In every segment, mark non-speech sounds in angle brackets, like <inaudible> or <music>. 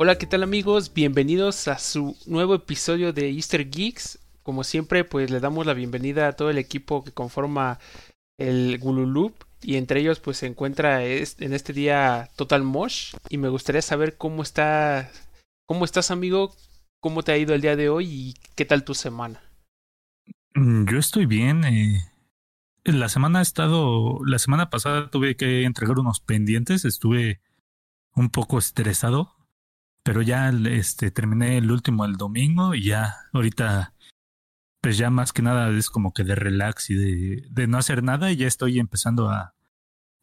Hola, ¿qué tal amigos? Bienvenidos a su nuevo episodio de Easter Geeks. Como siempre, pues le damos la bienvenida a todo el equipo que conforma el Gululup y entre ellos pues se encuentra en este día Total Mosh y me gustaría saber cómo está cómo estás amigo, cómo te ha ido el día de hoy y qué tal tu semana. Mm, yo estoy bien. Eh, la semana ha estado, la semana pasada tuve que entregar unos pendientes, estuve un poco estresado pero ya este terminé el último el domingo y ya ahorita pues ya más que nada es como que de relax y de, de no hacer nada y ya estoy empezando a,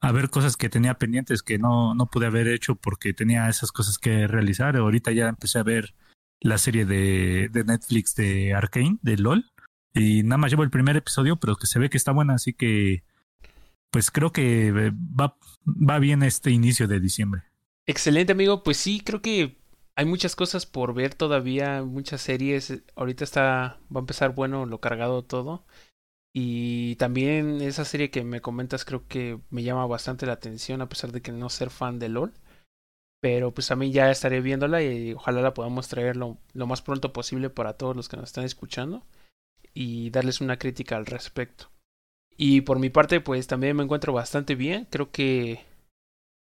a ver cosas que tenía pendientes que no, no pude haber hecho porque tenía esas cosas que realizar. Ahorita ya empecé a ver la serie de, de Netflix de Arkane, de LOL. Y nada más llevo el primer episodio, pero que se ve que está buena, así que pues creo que va, va bien este inicio de diciembre. Excelente amigo, pues sí, creo que hay muchas cosas por ver todavía, muchas series. Ahorita está, va a empezar bueno lo cargado todo. Y también esa serie que me comentas creo que me llama bastante la atención a pesar de que no ser fan de LOL. Pero pues mí ya estaré viéndola y ojalá la podamos traer lo, lo más pronto posible para todos los que nos están escuchando y darles una crítica al respecto. Y por mi parte pues también me encuentro bastante bien. Creo que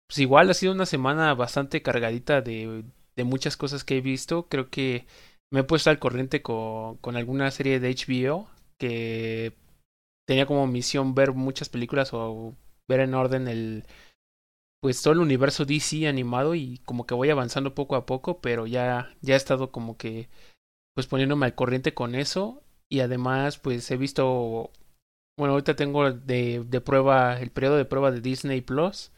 pues igual ha sido una semana bastante cargadita de, de muchas cosas que he visto. Creo que me he puesto al corriente con, con alguna serie de HBO que tenía como misión ver muchas películas o ver en orden el pues todo el universo DC animado y como que voy avanzando poco a poco, pero ya ya he estado como que pues poniéndome al corriente con eso y además pues he visto bueno, ahorita tengo de, de prueba el periodo de prueba de Disney Plus.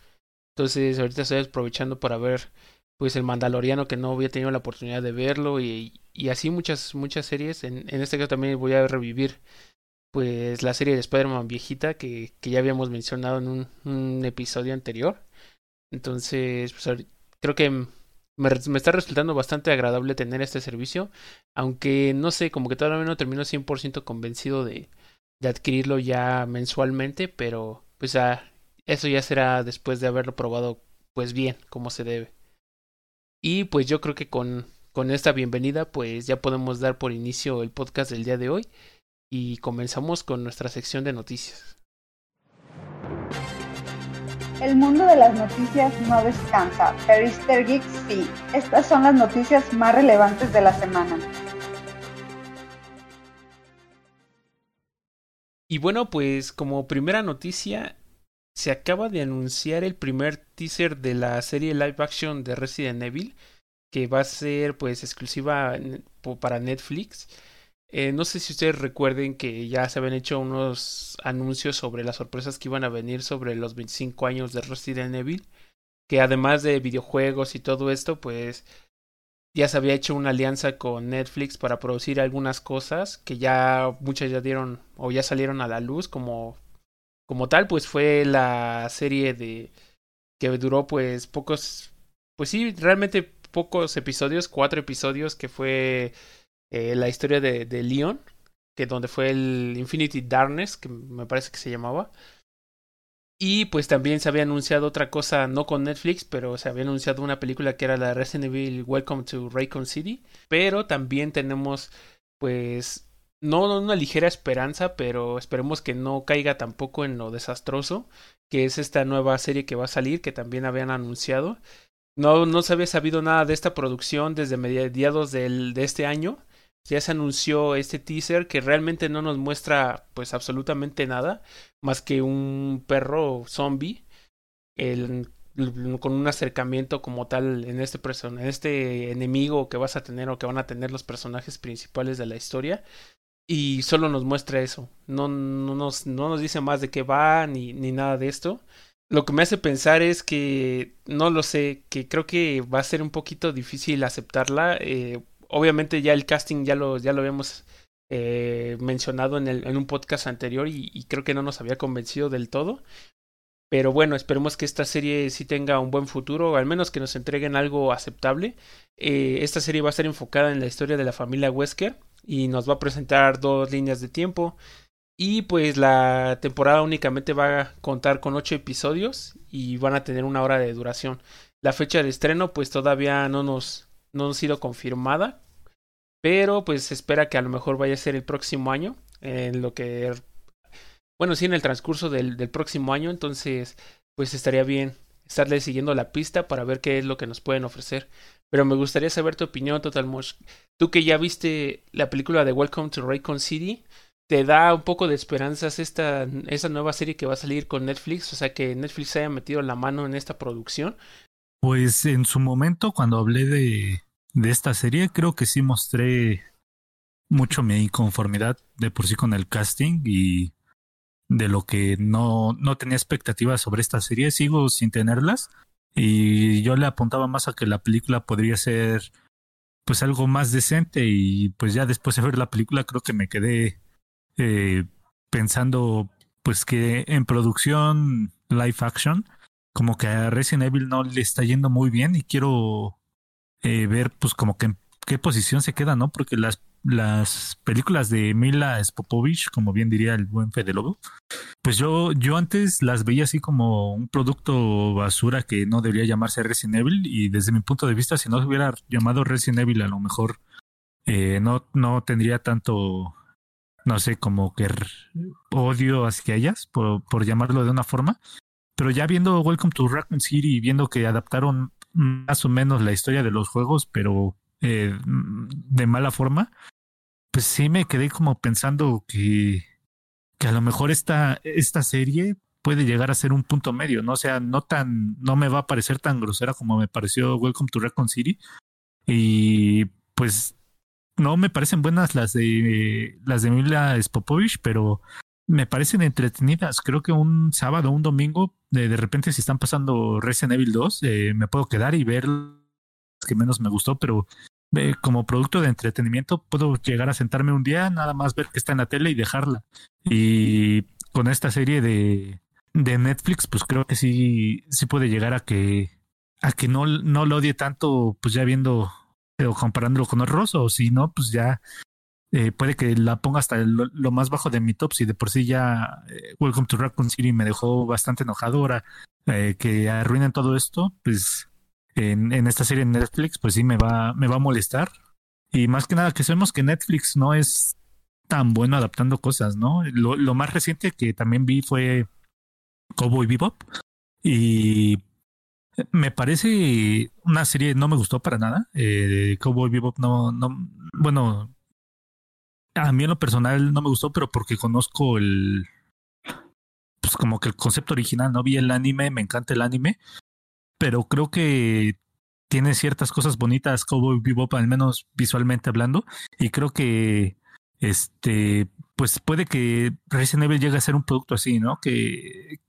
Entonces, ahorita estoy aprovechando para ver pues el Mandaloriano que no había tenido la oportunidad de verlo y, y así muchas muchas series. En, en, este caso también voy a revivir pues la serie de Spider-Man viejita que, que ya habíamos mencionado en un, episodio anterior. Entonces, pues creo que me, me, está resultando bastante agradable tener este servicio, aunque no sé, como que todavía no termino 100% convencido de, de adquirirlo ya mensualmente, pero pues ah, eso ya será después de haberlo probado pues bien, como se debe. Y pues yo creo que con, con esta bienvenida pues ya podemos dar por inicio el podcast del día de hoy y comenzamos con nuestra sección de noticias. El mundo de las noticias no descansa, pero Easter sí. Estas son las noticias más relevantes de la semana. Y bueno, pues como primera noticia, se acaba de anunciar el primer teaser de la serie live action de Resident Evil que va a ser pues exclusiva para Netflix. Eh, no sé si ustedes recuerden que ya se habían hecho unos anuncios sobre las sorpresas que iban a venir sobre los 25 años de Resident Evil, que además de videojuegos y todo esto, pues ya se había hecho una alianza con Netflix para producir algunas cosas que ya muchas ya dieron o ya salieron a la luz, como como tal, pues fue la serie de que duró pues pocos, pues sí, realmente pocos episodios, cuatro episodios, que fue eh, la historia de, de Leon, que donde fue el Infinity Darkness, que me parece que se llamaba. Y pues también se había anunciado otra cosa, no con Netflix, pero se había anunciado una película que era la Resident Evil Welcome to Raycon City. Pero también tenemos pues no una ligera esperanza, pero esperemos que no caiga tampoco en lo desastroso, que es esta nueva serie que va a salir, que también habían anunciado. No, no se había sabido nada de esta producción desde mediados del, de este año. Ya se anunció este teaser que realmente no nos muestra pues absolutamente nada, más que un perro zombie el, con un acercamiento como tal en este, en este enemigo que vas a tener o que van a tener los personajes principales de la historia y solo nos muestra eso. No, no, nos, no nos dice más de qué va ni, ni nada de esto. lo que me hace pensar es que, no lo sé, que creo que va a ser un poquito difícil aceptarla. Eh, obviamente ya el casting ya lo, ya lo habíamos eh, mencionado en, el, en un podcast anterior y, creo que no nos había convencido del todo. Pero bueno, esperemos que esta serie sí tenga un buen futuro, o al menos que nos entreguen algo aceptable. Eh, esta serie va a estar enfocada en la historia de la familia Wesker y nos va a presentar dos líneas de tiempo. Y pues la temporada únicamente va a contar con ocho episodios y van a tener una hora de duración. La fecha de estreno pues todavía no nos, no ha sido confirmada, pero pues se espera que a lo mejor vaya a ser el próximo año, en lo que bueno, sí, en el transcurso del, del próximo año, entonces, pues estaría bien estarle siguiendo la pista para ver qué es lo que nos pueden ofrecer. Pero me gustaría saber tu opinión, Total Mosh. Tú que ya viste la película de Welcome to Raycon City, ¿te da un poco de esperanzas esta, esa nueva serie que va a salir con Netflix? O sea, que Netflix haya metido la mano en esta producción. Pues en su momento, cuando hablé de, de esta serie, creo que sí mostré mucho mi inconformidad de por sí con el casting y de lo que no, no tenía expectativas sobre esta serie, sigo sin tenerlas y yo le apuntaba más a que la película podría ser pues algo más decente y pues ya después de ver la película creo que me quedé eh, pensando pues que en producción live action como que a Resident Evil no le está yendo muy bien y quiero eh, ver pues como que en qué posición se queda, ¿no? Porque las las películas de Mila Spopovich, como bien diría el buen Fede Lobo, pues yo, yo antes las veía así como un producto basura que no debería llamarse Resident Evil y desde mi punto de vista, si no se hubiera llamado Resident Evil, a lo mejor eh, no, no tendría tanto, no sé, como que odio hacia ellas, por, por llamarlo de una forma. Pero ya viendo Welcome to Raccoon City y viendo que adaptaron más o menos la historia de los juegos, pero eh, de mala forma, pues sí me quedé como pensando que, que a lo mejor esta, esta serie puede llegar a ser un punto medio, ¿no? Sea, no tan, no me va a parecer tan grosera como me pareció Welcome to Recon City. Y pues no me parecen buenas las de las de Mila Spopovich, pero me parecen entretenidas. Creo que un sábado, un domingo, de, de repente si están pasando Resident Evil 2, eh, me puedo quedar y ver que menos me gustó, pero eh, como producto de entretenimiento puedo llegar a sentarme un día, nada más ver que está en la tele y dejarla. Y con esta serie de, de Netflix, pues creo que sí, sí puede llegar a que, a que no, no lo odie tanto, pues ya viendo o comparándolo con Horroroso, o si no, pues ya eh, puede que la ponga hasta lo, lo, más bajo de mi top, si de por sí ya eh, Welcome to Raccoon City me dejó bastante enojadora, eh, que arruinen todo esto, pues en, esta serie en Netflix, pues sí me va, me va a molestar. Y más que nada que sabemos que Netflix no es tan bueno adaptando cosas, ¿no? Lo, lo más reciente que también vi fue Cowboy Bebop. Y me parece una serie, no me gustó para nada. Eh, Cowboy Bebop no, no, bueno, a mí en lo personal no me gustó, pero porque conozco el, pues como que el concepto original, no vi el anime, me encanta el anime, pero creo que tiene ciertas cosas bonitas Cowboy Bebop, al menos visualmente hablando, y creo que este pues puede que Resident Evil llegue a ser un producto así, ¿no? Que,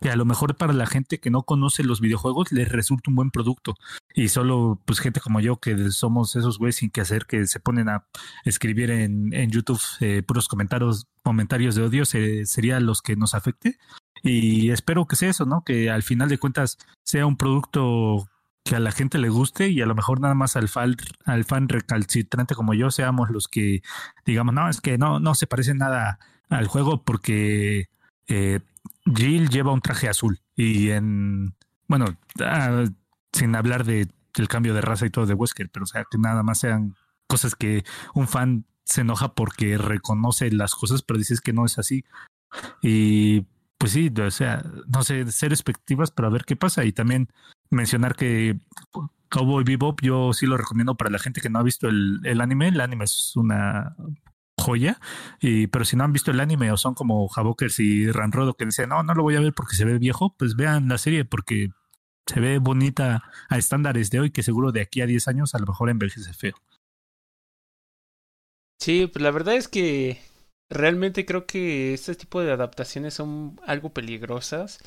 que a lo mejor para la gente que no conoce los videojuegos les resulta un buen producto y solo pues gente como yo que somos esos güeyes sin que hacer que se ponen a escribir en, en YouTube eh, puros comentarios comentarios de odio se, sería los que nos afecte y espero que sea eso, ¿no? Que al final de cuentas sea un producto que a la gente le guste y a lo mejor nada más al fan, al fan recalcitrante como yo seamos los que digamos, no, es que no, no se parece nada al juego porque eh, Jill lleva un traje azul y en, bueno, ah, sin hablar de, del cambio de raza y todo de Wesker, pero o sea, que nada más sean cosas que un fan se enoja porque reconoce las cosas, pero dices que no es así. Y pues sí, o sea, no sé, ser expectativas para ver qué pasa y también mencionar que Cowboy Bebop yo sí lo recomiendo para la gente que no ha visto el, el anime. El anime es una joya, y, pero si no han visto el anime o son como Havokers y Ranrodo que dicen, no, no lo voy a ver porque se ve viejo, pues vean la serie porque se ve bonita a estándares de hoy que seguro de aquí a 10 años a lo mejor envejece feo. Sí, pues la verdad es que realmente creo que este tipo de adaptaciones son algo peligrosas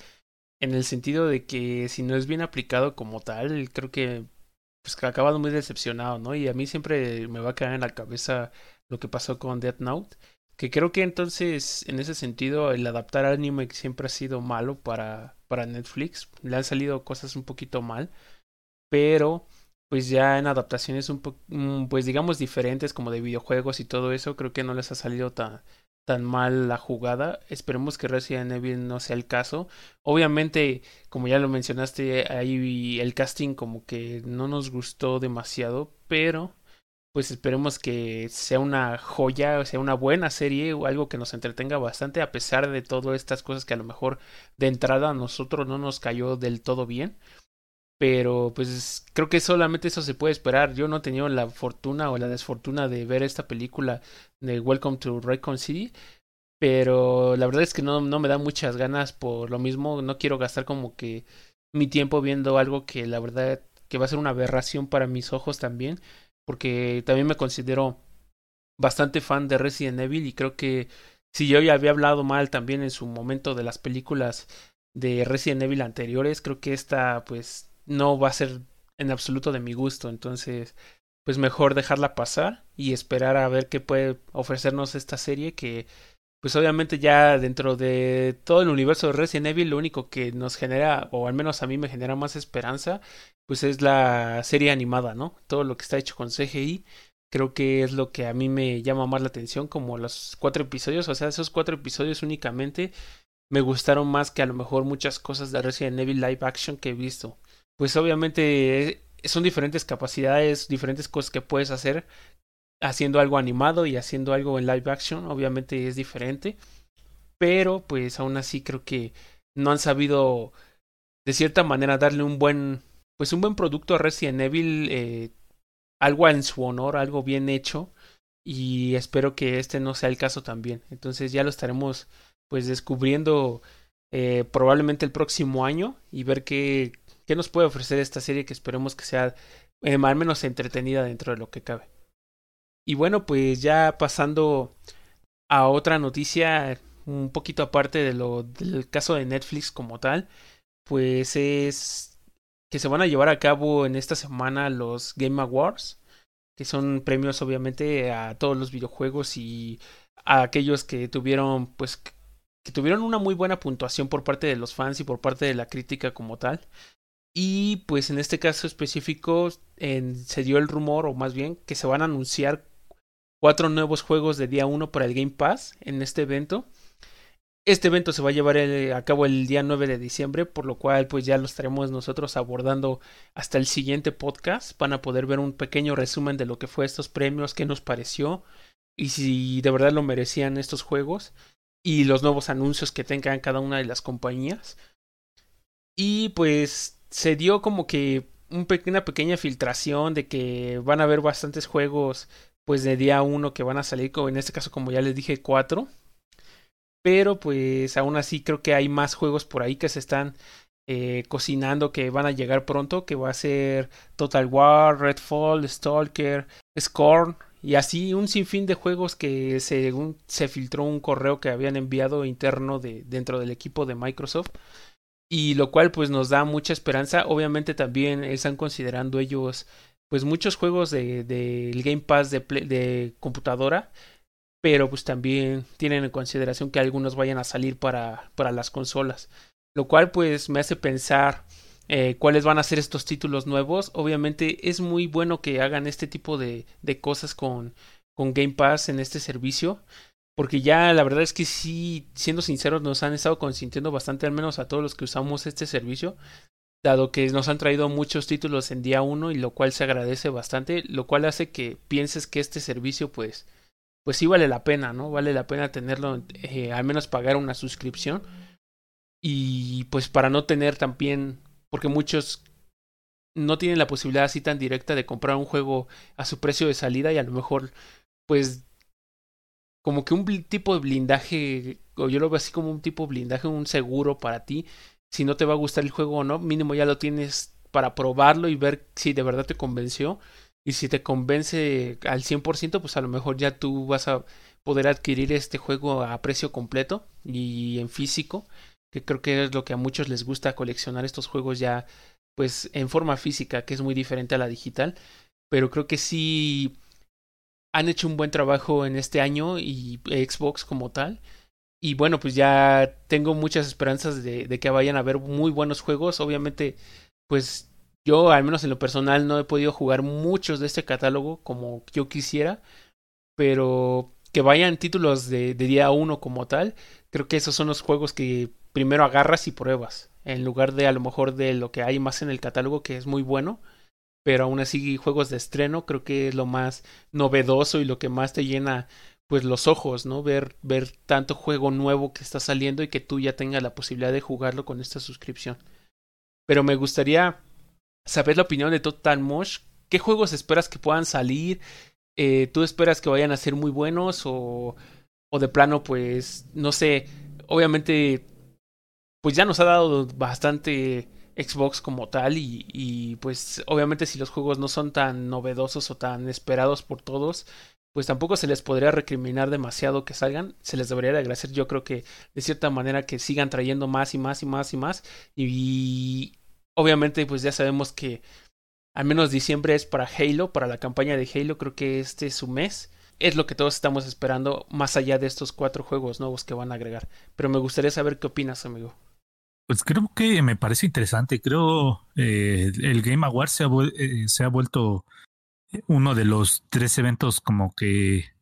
en el sentido de que si no es bien aplicado como tal, creo que pues que muy decepcionado, ¿no? Y a mí siempre me va a quedar en la cabeza lo que pasó con Death Note, que creo que entonces en ese sentido el adaptar anime siempre ha sido malo para para Netflix, le han salido cosas un poquito mal, pero pues ya en adaptaciones un mm, pues digamos diferentes como de videojuegos y todo eso, creo que no les ha salido tan, tan mal la jugada. Esperemos que Resident Evil no sea el caso. Obviamente, como ya lo mencionaste, ahí el casting como que no nos gustó demasiado, pero pues esperemos que sea una joya, sea una buena serie o algo que nos entretenga bastante a pesar de todas estas cosas que a lo mejor de entrada a nosotros no nos cayó del todo bien. Pero pues creo que solamente eso se puede esperar. Yo no he tenido la fortuna o la desfortuna de ver esta película de Welcome to Raycon City. Pero la verdad es que no, no me da muchas ganas por lo mismo. No quiero gastar como que mi tiempo viendo algo que la verdad que va a ser una aberración para mis ojos también. Porque también me considero bastante fan de Resident Evil y creo que si yo ya había hablado mal también en su momento de las películas de Resident Evil anteriores, creo que esta pues no va a ser en absoluto de mi gusto. Entonces, pues mejor dejarla pasar y esperar a ver qué puede ofrecernos esta serie que pues obviamente ya dentro de todo el universo de Resident Evil lo único que nos genera o al menos a mí me genera más esperanza pues es la serie animada, ¿no? Todo lo que está hecho con CGI creo que es lo que a mí me llama más la atención como los cuatro episodios, o sea, esos cuatro episodios únicamente me gustaron más que a lo mejor muchas cosas de Resident Evil live action que he visto pues obviamente eh, son diferentes capacidades, diferentes cosas que puedes hacer haciendo algo animado y haciendo algo en live action, obviamente es diferente, pero pues aún así creo que no han sabido de cierta manera darle un buen pues un buen producto Resident Evil eh, algo en su honor, algo bien hecho y espero que este no sea el caso también. Entonces ya lo estaremos pues descubriendo eh, probablemente el próximo año y ver qué ¿Qué nos puede ofrecer esta serie que esperemos que sea eh, al menos entretenida dentro de lo que cabe? Y bueno, pues ya pasando a otra noticia un poquito aparte de lo del caso de Netflix como tal, pues es que se van a llevar a cabo en esta semana los Game Awards, que son premios obviamente a todos los videojuegos y a aquellos que tuvieron pues que tuvieron una muy buena puntuación por parte de los fans y por parte de la crítica como tal. Y pues en este caso específico en, se dio el rumor, o más bien, que se van a anunciar cuatro nuevos juegos de día 1 para el Game Pass en este evento. Este evento se va a llevar a cabo el día 9 de diciembre, por lo cual pues ya lo estaremos nosotros abordando hasta el siguiente podcast. Van a poder ver un pequeño resumen de lo que fue estos premios, qué nos pareció y si de verdad lo merecían estos juegos y los nuevos anuncios que tengan cada una de las compañías. Y pues se dio como que una pequeña filtración de que van a haber bastantes juegos pues de día uno que van a salir, en este caso como ya les dije, cuatro. Pero pues aún así creo que hay más juegos por ahí que se están eh, cocinando que van a llegar pronto, que va a ser Total War, Redfall, Stalker, Scorn y así un sinfín de juegos que según se filtró un correo que habían enviado interno de dentro del equipo de Microsoft y lo cual pues nos da mucha esperanza. Obviamente también están considerando ellos pues muchos juegos del de, Game Pass de, de computadora, pero pues también tienen en consideración que algunos vayan a salir para, para las consolas, lo cual pues me hace pensar eh, cuáles van a ser estos títulos nuevos. Obviamente es muy bueno que hagan este tipo de, de cosas con, con Game Pass en este servicio porque ya la verdad es que sí, siendo sinceros, nos han estado consintiendo bastante, al menos a todos los que usamos este servicio, dado que nos han traído muchos títulos en día uno y lo cual se agradece bastante, lo cual hace que pienses que este servicio pues pues sí vale la pena, ¿no? Vale la pena tenerlo, eh, al menos pagar una suscripción y pues para no tener también, porque muchos no tienen la posibilidad así tan directa de comprar un juego a su precio de salida y a lo mejor pues como que un tipo de blindaje, o yo lo veo así como un tipo de blindaje, un seguro para ti. Si no te va a gustar el juego o no, mínimo ya lo tienes para probarlo y ver si de verdad te convenció. Y si te convence al 100%, pues a lo mejor ya tú vas a poder adquirir este juego a precio completo y en físico, que creo que es lo que a muchos les gusta coleccionar estos juegos ya pues en forma física, que es muy diferente a la digital, pero creo que sí han hecho un buen trabajo en este año y Xbox como tal. Y bueno, pues ya tengo muchas esperanzas de, que vayan a haber muy buenos juegos. Obviamente, pues yo, al menos en lo personal, no he podido jugar muchos de este catálogo como yo quisiera, pero que vayan títulos de, día uno como tal, creo que esos son los juegos que primero agarras y pruebas, en lugar de a lo mejor de lo que hay más en el catálogo, que es muy bueno, pero aún así juegos de estreno creo que es lo más novedoso y lo que más te llena pues los ojos, ¿no? Ver, ver tanto juego nuevo que está saliendo y que tú ya tengas la posibilidad de jugarlo con esta suscripción. Pero me gustaría saber la opinión de Total Mosh. ¿Qué juegos esperas que puedan salir? Eh, ¿Tú esperas que vayan a ser muy buenos o, o de plano, pues, no sé, obviamente, pues ya nos ha dado bastante Xbox como tal y, y pues obviamente si los juegos no son tan novedosos o tan esperados por todos, pues tampoco se les podría recriminar demasiado que salgan, se les debería de agradecer yo creo que de cierta manera que sigan trayendo más y más y más y más y, obviamente pues ya sabemos que al menos diciembre es para Halo, para la campaña de Halo, creo que este es su mes. Es lo que todos estamos esperando, más allá de estos cuatro juegos nuevos que van a agregar. Pero me gustaría saber qué opinas, amigo. Pues creo que me parece interesante. Creo eh, el Game Awards se eh, se ha vuelto uno de los tres eventos como que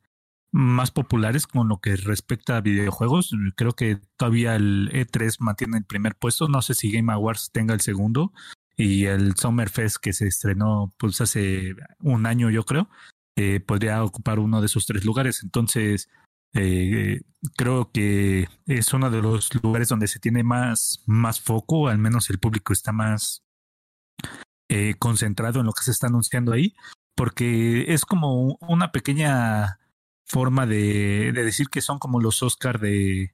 más populares con lo que respecta a videojuegos. Creo que todavía el E3 mantiene el primer puesto. No sé si Game Awards tenga el segundo. Y el Summer Fest que se estrenó pues hace un año yo creo, eh, podría ocupar uno de esos tres lugares. Entonces, eh, creo que es uno de los lugares donde se tiene más, más foco, al menos el público está más eh, concentrado en lo que se está anunciando ahí, porque es como una pequeña forma de, de decir que son como los Oscar de,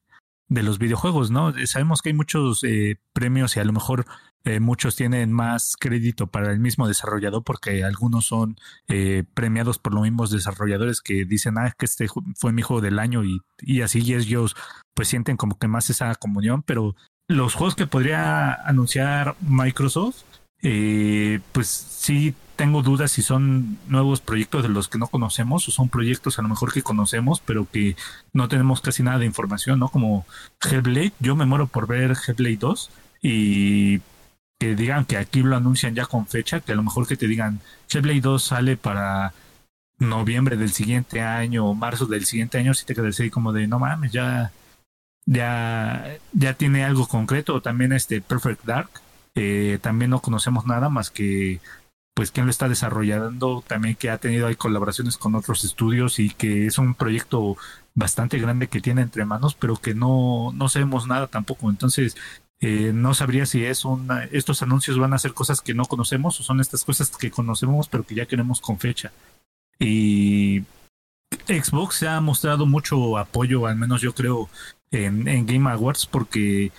de los videojuegos, ¿no? Sabemos que hay muchos eh, premios y a lo mejor eh, muchos tienen más crédito para el mismo desarrollador porque algunos son eh, premiados por los mismos desarrolladores que dicen, ah, que este fue mi juego del año y, y así ellos pues sienten como que más esa comunión, pero los juegos que podría anunciar Microsoft, eh, pues sí tengo dudas si son nuevos proyectos de los que no conocemos o son proyectos a lo mejor que conocemos, pero que no tenemos casi nada de información, ¿no? Como Hellblade, yo me muero por ver Hellblade 2 y que digan que aquí lo anuncian ya con fecha, que a lo mejor que te digan Hellblade 2 sale para noviembre del siguiente año o marzo del siguiente año, si te quedas así como de no mames, ya ya ya tiene algo concreto, también este Perfect Dark, eh, también no conocemos nada más que pues quién lo está desarrollando, también que ha tenido ahí colaboraciones con otros estudios y que es un proyecto bastante grande que tiene entre manos, pero que no, no sabemos nada tampoco. Entonces, eh, no sabría si es una, estos anuncios van a ser cosas que no conocemos o son estas cosas que conocemos pero que ya queremos con fecha. Y Xbox se ha mostrado mucho apoyo, al menos yo creo, en, en Game Awards porque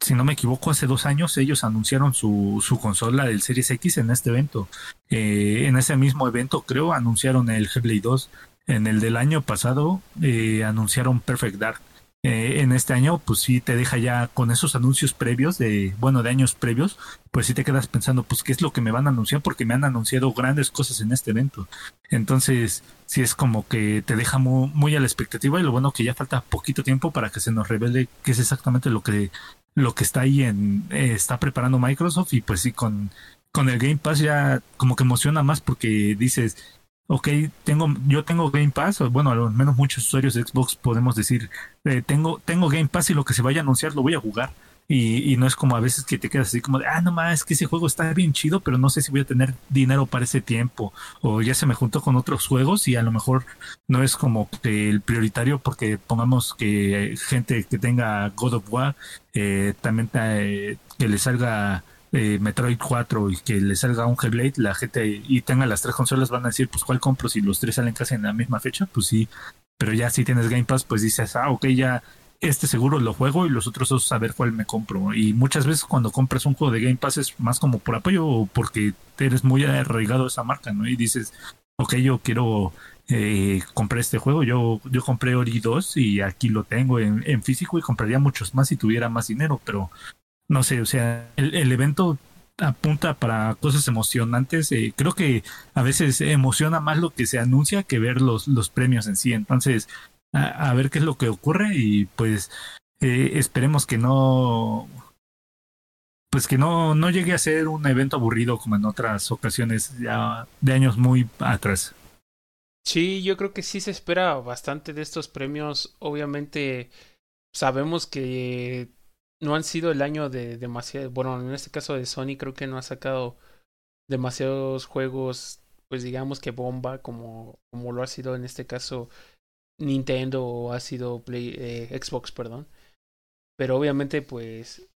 si no me equivoco, hace dos años ellos anunciaron su, consola del Series X en este evento. Eh, en ese mismo evento, creo, anunciaron el Hellblade 2. En el del año pasado, eh, anunciaron Perfect Dark. Eh, en este año, pues sí te deja ya con esos anuncios previos de, bueno, de años previos, pues sí te quedas pensando, pues qué es lo que me van a anunciar, porque me han anunciado grandes cosas en este evento. Entonces, sí es como que te deja muy, muy a la expectativa y lo bueno que ya falta poquito tiempo para que se nos revele qué es exactamente lo que lo que está ahí en eh, está preparando Microsoft y pues sí con con el Game Pass ya como que emociona más porque dices ok, tengo, yo tengo Game Pass, o bueno, al menos muchos usuarios de Xbox podemos decir, eh, tengo, tengo Game Pass y lo que se vaya a anunciar lo voy a jugar. Y, y, no es como a veces que te quedas así como de, ah, no más, que ese juego está bien chido, pero no sé si voy a tener dinero para ese tiempo. O ya se me juntó con otros juegos y a lo mejor no es como que el prioritario porque pongamos que gente que tenga God of War eh, también eh, que le salga eh, Metroid 4 y que le salga un Hellblade, la gente y tenga las tres consolas van a decir, pues ¿cuál compro? Si los tres salen casi en la misma fecha, pues sí. Pero ya si tienes Game Pass, pues dices, ah, ok, ya este seguro lo juego y los otros dos saber cuál me compro. Y muchas veces cuando compras un juego de Game Pass es más como por apoyo o porque eres muy arraigado a esa marca, ¿no? Y dices, ok, yo quiero eh, comprar este juego, yo, yo compré Ori 2 y aquí lo tengo en, en, físico y compraría muchos más si tuviera más dinero, pero no sé, o sea, el, el evento apunta para cosas emocionantes. Eh, creo que a veces emociona más lo que se anuncia que ver los, los premios en sí. Entonces, a, a ver qué es lo que ocurre y pues eh, esperemos que no pues que no, no llegue a ser un evento aburrido como en otras ocasiones ya de años muy atrás. Sí, yo creo que sí se espera bastante de estos premios. Obviamente sabemos que no han sido el año de demasiado, bueno, en este caso de Sony creo que no ha sacado demasiados juegos, pues digamos que bomba como, como lo ha sido en este caso Nintendo o ha sido Play, eh, Xbox, perdón. Pero obviamente pues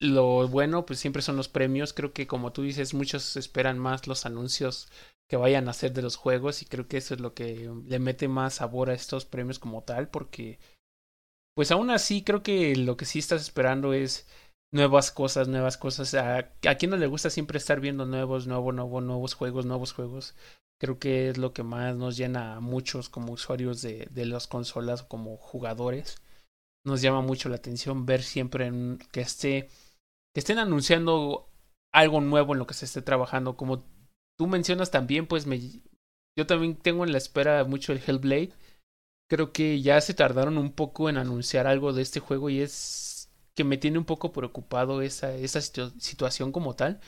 lo bueno pues siempre son los premios, creo que como tú dices muchos esperan más los anuncios que vayan a hacer de los juegos y creo que eso es lo que le mete más sabor a estos premios como tal porque pues aún así creo que lo que sí estás esperando es nuevas cosas, nuevas cosas. A, a no le gusta siempre estar viendo nuevos, nuevos, nuevos, nuevos juegos, nuevos juegos. Creo que es lo que más nos llena a muchos como usuarios de, las consolas, como jugadores. Nos llama mucho la atención ver siempre en, que esté, que estén anunciando algo nuevo en lo que se esté trabajando. Como tú mencionas también, pues me, yo también tengo en la espera mucho el Hellblade creo que ya se tardaron un poco en anunciar algo de este juego y es que me tiene un poco preocupado esa, esa situ situación como tal,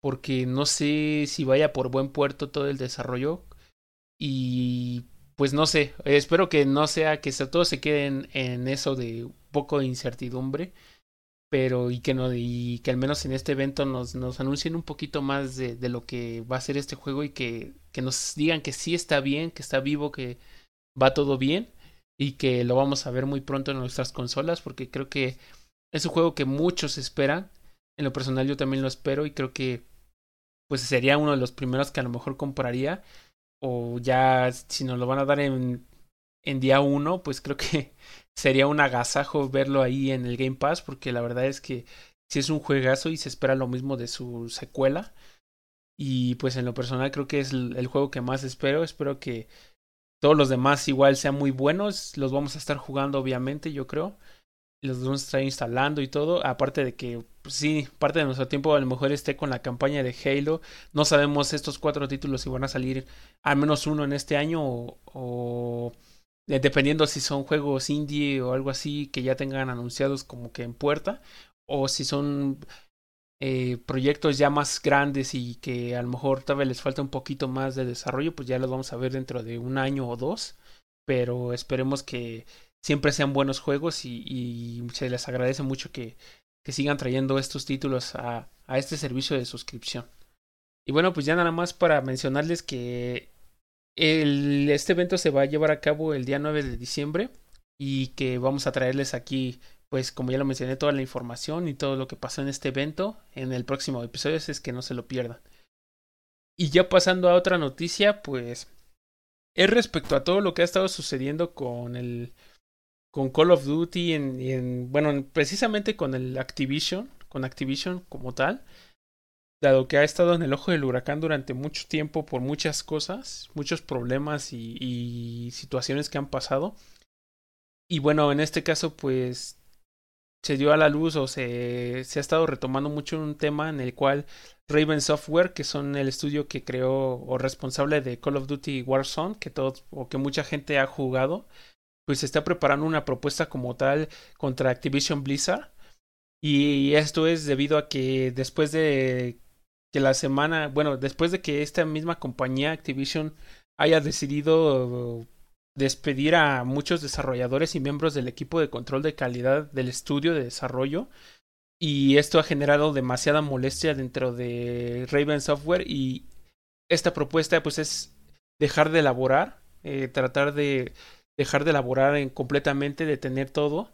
porque no sé si vaya por buen puerto todo el desarrollo y pues no sé, espero que no sea que todo se quede en, eso de poco de incertidumbre, pero y que no y que al menos en este evento nos, nos anuncien un poquito más de, de lo que va a ser este juego y que, que nos digan que sí está bien, que está vivo, que va todo bien y que lo vamos a ver muy pronto en nuestras consolas porque creo que es un juego que muchos esperan. En lo personal yo también lo espero y creo que pues sería uno de los primeros que a lo mejor compraría o ya si nos lo van a dar en, en día uno pues creo que <laughs> sería un agasajo verlo ahí en el Game Pass porque la verdad es que si es un juegazo y se espera lo mismo de su secuela y pues en lo personal creo que es el, juego que más espero espero que todos los demás igual sean muy buenos, los vamos a estar jugando obviamente, yo creo. Los vamos a estar instalando y todo. Aparte de que, sí, parte de nuestro tiempo a lo mejor esté con la campaña de Halo. No sabemos estos cuatro títulos si van a salir al menos uno en este año o, o dependiendo si son juegos indie o algo así que ya tengan anunciados como que en puerta o si son eh, proyectos ya más grandes y que a lo mejor todavía les falta un poquito más de desarrollo, pues ya los vamos a ver dentro de un año o dos. Pero esperemos que siempre sean buenos juegos y se les agradece mucho que, que sigan trayendo estos títulos a, a este servicio de suscripción. Y bueno, pues ya nada más para mencionarles que el, este evento se va a llevar a cabo el día 9 de diciembre y que vamos a traerles aquí pues como ya lo mencioné, toda la información y todo lo que pasó en este evento en el próximo episodio es que no se lo pierdan. Y ya pasando a otra noticia, pues es respecto a todo lo que ha estado sucediendo con el con Call of Duty en, en bueno, precisamente con el Activision, con Activision como tal, dado que ha estado en el ojo del huracán durante mucho tiempo por muchas cosas, muchos problemas y, y situaciones que han pasado. Y bueno, en este caso, pues se dio a la luz o se, se ha estado retomando mucho un tema en el cual Raven Software, que son el estudio que creó o responsable de Call of Duty Warzone, que todos o que mucha gente ha jugado, pues está preparando una propuesta como tal contra Activision Blizzard. Y esto es debido a que después de que la semana, bueno, después de que esta misma compañía Activision haya decidido despedir a muchos desarrolladores y miembros del equipo de control de calidad del estudio de desarrollo y esto ha generado demasiada molestia dentro de Raven Software y esta propuesta pues es dejar de elaborar, eh, tratar de dejar de elaborar en completamente, detener todo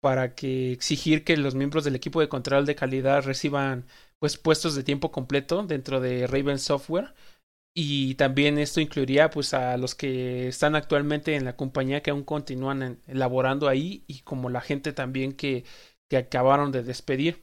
para que exigir que los miembros del equipo de control de calidad reciban pues puestos de tiempo completo dentro de Raven Software y también esto incluiría pues a los que están actualmente en la compañía que aún continúan elaborando ahí y como la gente también que, que acabaron de despedir.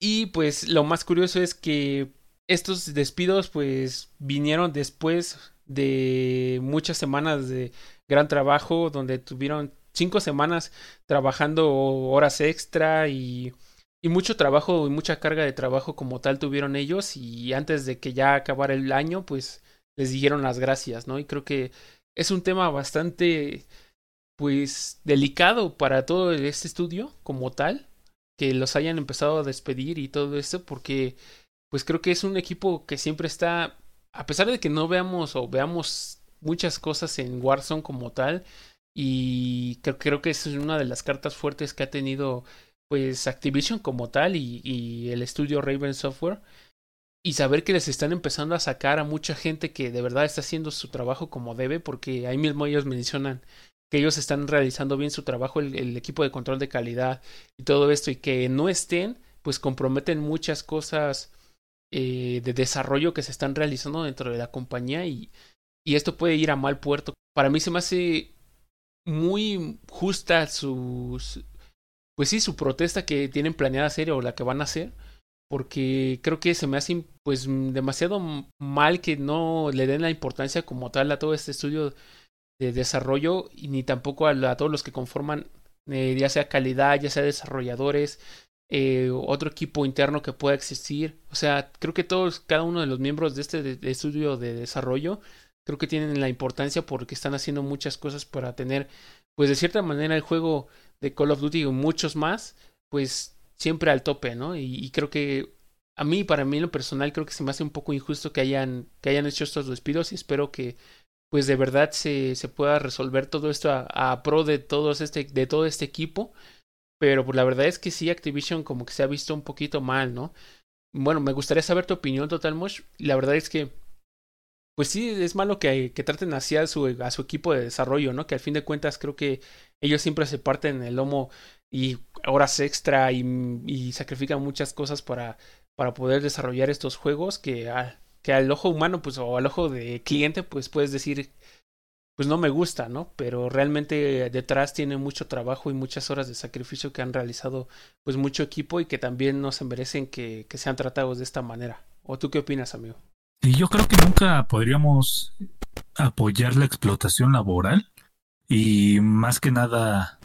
Y pues lo más curioso es que estos despidos pues vinieron después de muchas semanas de gran trabajo, donde tuvieron cinco semanas trabajando horas extra y, y mucho trabajo y mucha carga de trabajo como tal tuvieron ellos y antes de que ya acabara el año pues les dijeron las gracias, ¿no? Y creo que es un tema bastante pues delicado para todo este estudio como tal, que los hayan empezado a despedir y todo eso porque pues creo que es un equipo que siempre está a pesar de que no veamos o veamos muchas cosas en Warzone como tal, y creo, creo que es una de las cartas fuertes que ha tenido pues Activision como tal y, el estudio Raven Software y saber que les están empezando a sacar a mucha gente que de verdad está haciendo su trabajo como debe, porque ahí mismo ellos mencionan que ellos están realizando bien su trabajo, el, el, equipo de control de calidad y todo esto, y que no estén, pues comprometen muchas cosas eh, de desarrollo que se están realizando dentro de la compañía y, y esto puede ir a mal puerto. Para mí se me hace muy justa su, pues sí, su protesta que tienen planeada hacer o la que van a hacer, porque creo que se me hace pues demasiado mal que no le den la importancia como tal a todo este estudio de desarrollo y ni tampoco a, todos los que conforman eh, ya sea calidad, ya sea desarrolladores, eh, otro equipo interno que pueda existir. O sea, creo que todos, cada uno de los miembros de este estudio de desarrollo creo que tienen la importancia porque están haciendo muchas cosas para tener, pues de cierta manera el juego de Call of Duty y muchos más, pues siempre al tope, ¿no? Y, creo que a mí, para mí en lo personal, creo que se me hace un poco injusto que hayan, que hayan hecho estos despidos y espero que pues de verdad se, se pueda resolver todo esto a, a pro de todos este, de todo este equipo. Pero pues la verdad es que sí, Activision como que se ha visto un poquito mal, ¿no? Bueno, me gustaría saber tu opinión, Total Mosh. La verdad es que pues sí, es malo que, que traten así a su, a su equipo de desarrollo, ¿no? Que al fin de cuentas creo que ellos siempre se parten el lomo y horas extra y, y sacrifican muchas cosas para, poder desarrollar estos juegos que, que al ojo humano, pues, o al ojo de cliente, pues puedes decir, pues no me gusta, ¿no? Pero realmente detrás tiene mucho trabajo y muchas horas de sacrificio que han realizado, pues, mucho equipo y que también no se merecen que, que sean tratados de esta manera. ¿O tú qué opinas, amigo? Y yo creo que nunca podríamos apoyar la explotación laboral y más que nada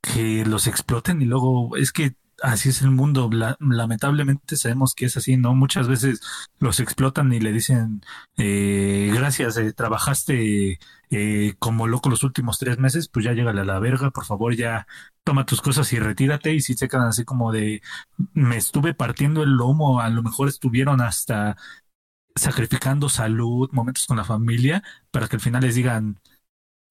que los exploten y luego es que así es el mundo. La, lamentablemente sabemos que es así, ¿no? Muchas veces los explotan y le dicen, eh, gracias, eh, trabajaste eh, como loco los últimos tres meses, pues ya llégale a la verga, por favor, ya toma tus cosas y retírate. Y si se quedan así como de, me estuve partiendo el lomo, a lo mejor estuvieron hasta sacrificando salud, momentos con la familia, para que al final les digan,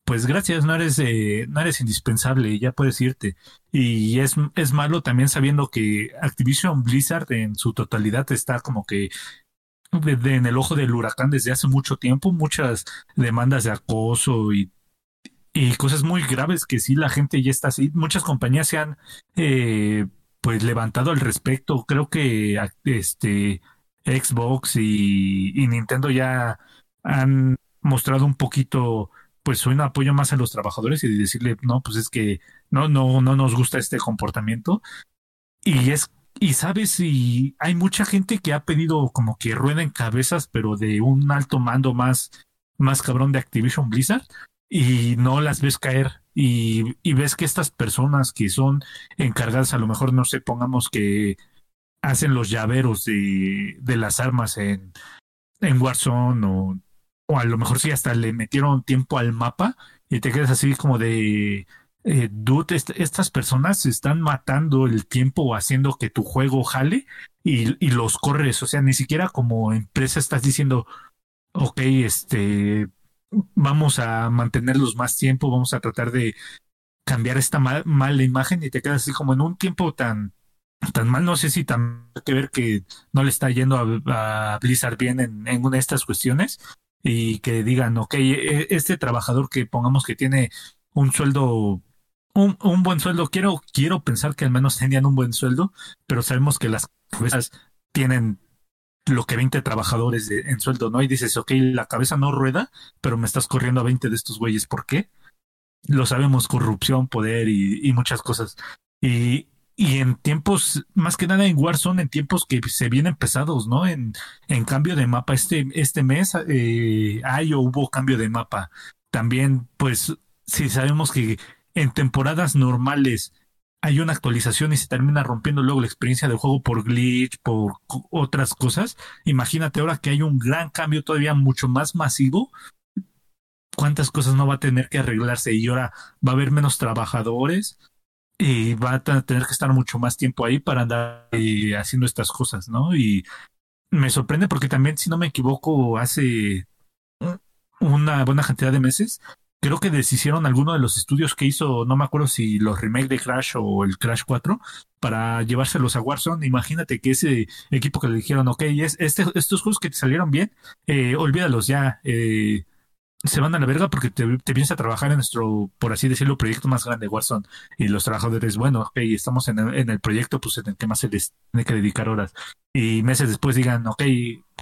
pues gracias, no eres, eh, no eres indispensable, ya puedes irte. Y es, es malo también sabiendo que Activision Blizzard en su totalidad está como que de, en el ojo del huracán desde hace mucho tiempo, muchas demandas de acoso y, y cosas muy graves que sí la gente ya está así. Muchas compañías se han eh, pues levantado al respecto. Creo que este Xbox y Nintendo ya han mostrado un poquito pues un apoyo más a los trabajadores y decirle, no, pues es que no, no, no nos gusta este comportamiento. Y es, y sabes, y hay mucha gente que ha pedido como que rueden cabezas, pero de un alto mando más, más cabrón de Activision Blizzard, y no las ves caer. Y, y ves que estas personas que son encargadas, a lo mejor no sé, pongamos que hacen los llaveros de, de las armas en, en Warzone o o a lo mejor sí hasta le metieron tiempo al mapa y te quedas así como de, eh, dude, est estas personas están matando el tiempo haciendo que tu juego jale y, y, los corres, o sea, ni siquiera como empresa estás diciendo, ok, este, vamos a mantenerlos más tiempo, vamos a tratar de cambiar esta mal, mala imagen y te quedas así como en un tiempo tan tan mal, no sé si tan que ver que no le está yendo a, a Blizzard bien en, en una de estas cuestiones, y que digan, ok, e, este trabajador que pongamos que tiene un sueldo, un, un buen sueldo, quiero, quiero pensar que al menos tenían un buen sueldo, pero sabemos que las cabezas tienen lo que 20 trabajadores de, en sueldo, ¿no? Y dices, ok, la cabeza no rueda, pero me estás corriendo a 20 de estos güeyes, ¿por qué? Lo sabemos, corrupción, poder y, y muchas cosas. Y, y en tiempos, más que nada en Warzone, en tiempos que se vienen pesados, ¿no? En, en cambio de mapa, este, este mes eh, hay o hubo cambio de mapa. También, pues, si sabemos que en temporadas normales hay una actualización y se termina rompiendo luego la experiencia del juego por glitch, por otras cosas, imagínate ahora que hay un gran cambio todavía mucho más masivo. ¿Cuántas cosas no va a tener que arreglarse? Y ahora va a haber menos trabajadores, y va a tener que estar mucho más tiempo ahí para andar eh, haciendo estas cosas, ¿no? Y me sorprende porque también, si no me equivoco, hace una buena cantidad de meses, creo que deshicieron alguno de los estudios que hizo, no me acuerdo si los remakes de Crash o el Crash 4, para llevárselos a Warzone. Imagínate que ese equipo que le dijeron, ok, es, este, estos juegos que te salieron bien, eh, olvídalos ya. Eh, se van a la verga porque te, te vienes a trabajar en nuestro, por así decirlo, proyecto más grande, Warzone. Y los trabajadores, bueno, ok, estamos en el, en el proyecto, pues en el que más se les tiene que dedicar horas. Y meses después digan, ok,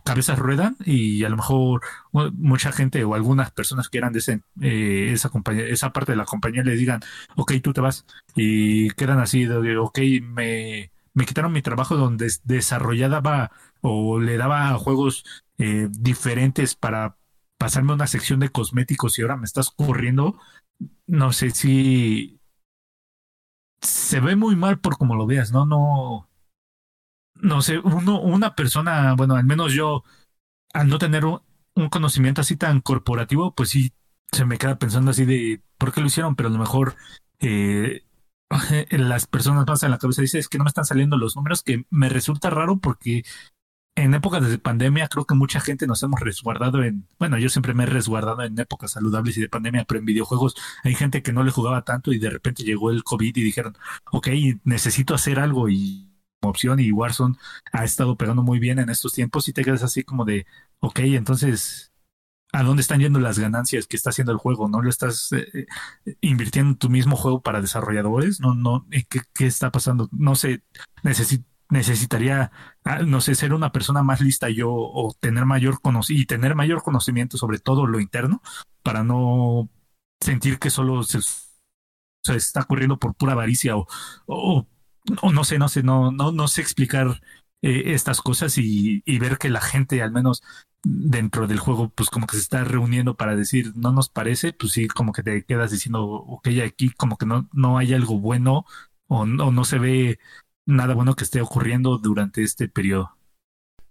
cabezas ruedan y a lo mejor mucha gente o algunas personas que eran de eh, esa compañía, esa parte de la compañía les digan, ok, tú te vas y quedan así, de, ok, me, me quitaron mi trabajo donde desarrollaba o le daba juegos eh, diferentes para pasarme una sección de cosméticos y ahora me estás corriendo, no sé si se ve muy mal por como lo veas, ¿no? No, no sé, uno, una persona, bueno, al menos yo, al no tener un, conocimiento así tan corporativo, pues sí, se me queda pensando así de, ¿por qué lo hicieron? Pero a lo mejor eh, <laughs> las personas más en la cabeza dicen, es que no me están saliendo los números, que me resulta raro porque en épocas de pandemia creo que mucha gente nos hemos resguardado en, bueno, yo siempre me he resguardado en épocas saludables y de pandemia, pero en videojuegos hay gente que no le jugaba tanto y de repente llegó el COVID y dijeron, ok, necesito hacer algo y opción y Warzone ha estado pegando muy bien en estos tiempos y te quedas así como de, ok, entonces, ¿a dónde están yendo las ganancias que está haciendo el juego? ¿No lo estás eh, eh, invirtiendo en tu mismo juego para desarrolladores? No, no, ¿qué, qué está pasando? No sé, necesito necesitaría, ah, no sé, ser una persona más lista yo o tener mayor y tener mayor conocimiento sobre todo lo interno para no sentir que solo se, está corriendo por pura avaricia o, o, no sé, no sé, no, no, no sé explicar eh, estas cosas y, y ver que la gente al menos dentro del juego, pues como que se está reuniendo para decir, no nos parece, pues sí, como que te quedas diciendo, ok, aquí como que no, no hay algo bueno o no, no se ve nada bueno que esté ocurriendo durante este periodo.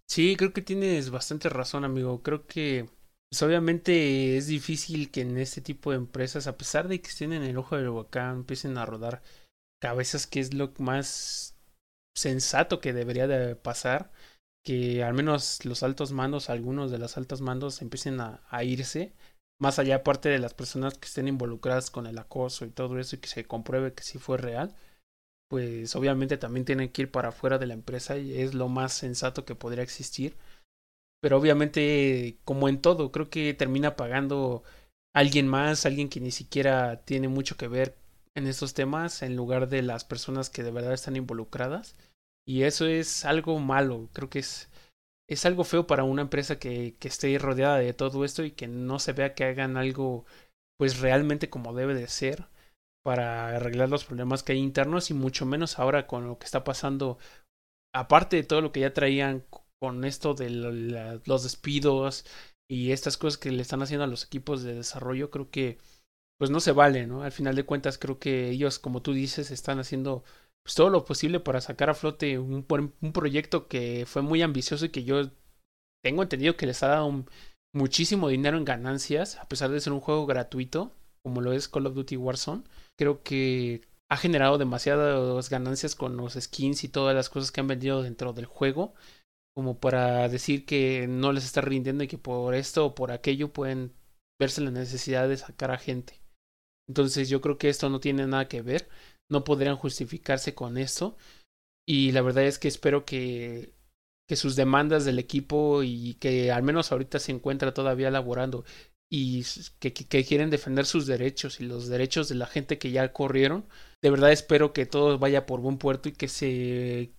Sí, creo que tienes bastante razón, amigo. Creo que pues, obviamente es difícil que en este tipo de empresas, a pesar de que estén en el ojo del huracán, empiecen a rodar cabezas, que es lo más sensato que debería de pasar, que al menos los altos mandos, algunos de los altos mandos empiecen a, a irse, más allá aparte de las personas que estén involucradas con el acoso y todo eso y que se compruebe que sí fue real pues obviamente también tienen que ir para afuera de la empresa y es lo más sensato que podría existir. Pero obviamente, como en todo, creo que termina pagando alguien más, alguien que ni siquiera tiene mucho que ver en estos temas, en lugar de las personas que de verdad están involucradas. Y eso es algo malo, creo que es, es algo feo para una empresa que, que esté rodeada de todo esto y que no se vea que hagan algo pues realmente como debe de ser para arreglar los problemas que hay internos y mucho menos ahora con lo que está pasando, aparte de todo lo que ya traían con esto de los despidos y estas cosas que le están haciendo a los equipos de desarrollo, creo que pues no se vale, ¿no? Al final de cuentas creo que ellos, como tú dices, están haciendo pues, todo lo posible para sacar a flote un, un proyecto que fue muy ambicioso y que yo tengo entendido que les ha dado muchísimo dinero en ganancias, a pesar de ser un juego gratuito, como lo es Call of Duty Warzone creo que ha generado demasiadas ganancias con los skins y todas las cosas que han vendido dentro del juego, como para decir que no les está rindiendo y que por esto o por aquello pueden verse la necesidad de sacar a gente. Entonces yo creo que esto no tiene nada que ver, no podrían justificarse con esto y la verdad es que espero que que sus demandas del equipo y que al menos ahorita se encuentra todavía laborando y que, quieren defender sus derechos y los derechos de la gente que ya corrieron. De verdad espero que todo vaya por buen puerto y que se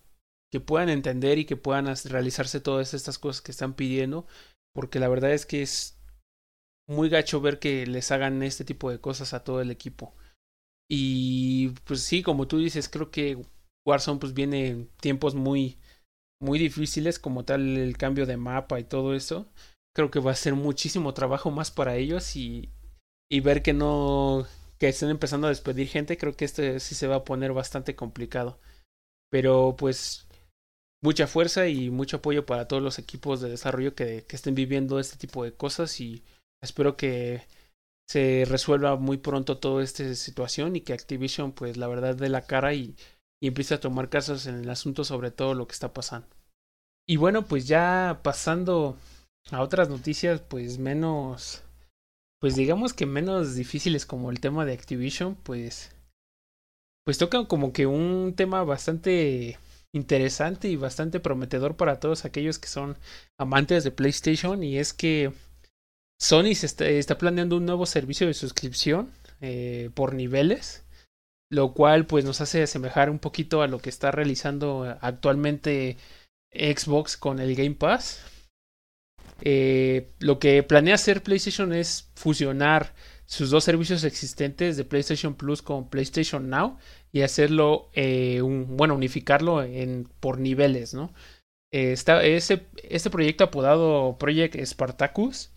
que puedan entender y que puedan realizarse todas estas cosas que están pidiendo, porque la verdad es que es muy gacho ver que les hagan este tipo de cosas a todo el equipo. Y pues sí, como tú dices, creo que Warzone pues viene en tiempos muy, muy difíciles como tal el cambio de mapa y todo eso. Creo que va a ser muchísimo trabajo más para ellos y, y ver que no que estén empezando a despedir gente, creo que este sí se va a poner bastante complicado. Pero pues mucha fuerza y mucho apoyo para todos los equipos de desarrollo que, que estén viviendo este tipo de cosas y espero que se resuelva muy pronto toda esta situación y que Activision pues la verdad dé la cara y, y empiece a tomar casos en el asunto sobre todo lo que está pasando. Y bueno, pues ya pasando a otras noticias pues menos pues digamos que menos difíciles como el tema de Activision, pues pues tocan como que un tema bastante interesante y bastante prometedor para todos aquellos que son amantes de PlayStation y es que Sony se está, planeando un nuevo servicio de suscripción eh, por niveles, lo cual pues nos hace asemejar un poquito a lo que está realizando actualmente Xbox con el Game Pass. Eh, lo que planea hacer PlayStation es fusionar sus dos servicios existentes de PlayStation Plus con PlayStation Now y hacerlo, eh, un, bueno, unificarlo en, por niveles, ¿no? ese, este proyecto apodado Project Spartacus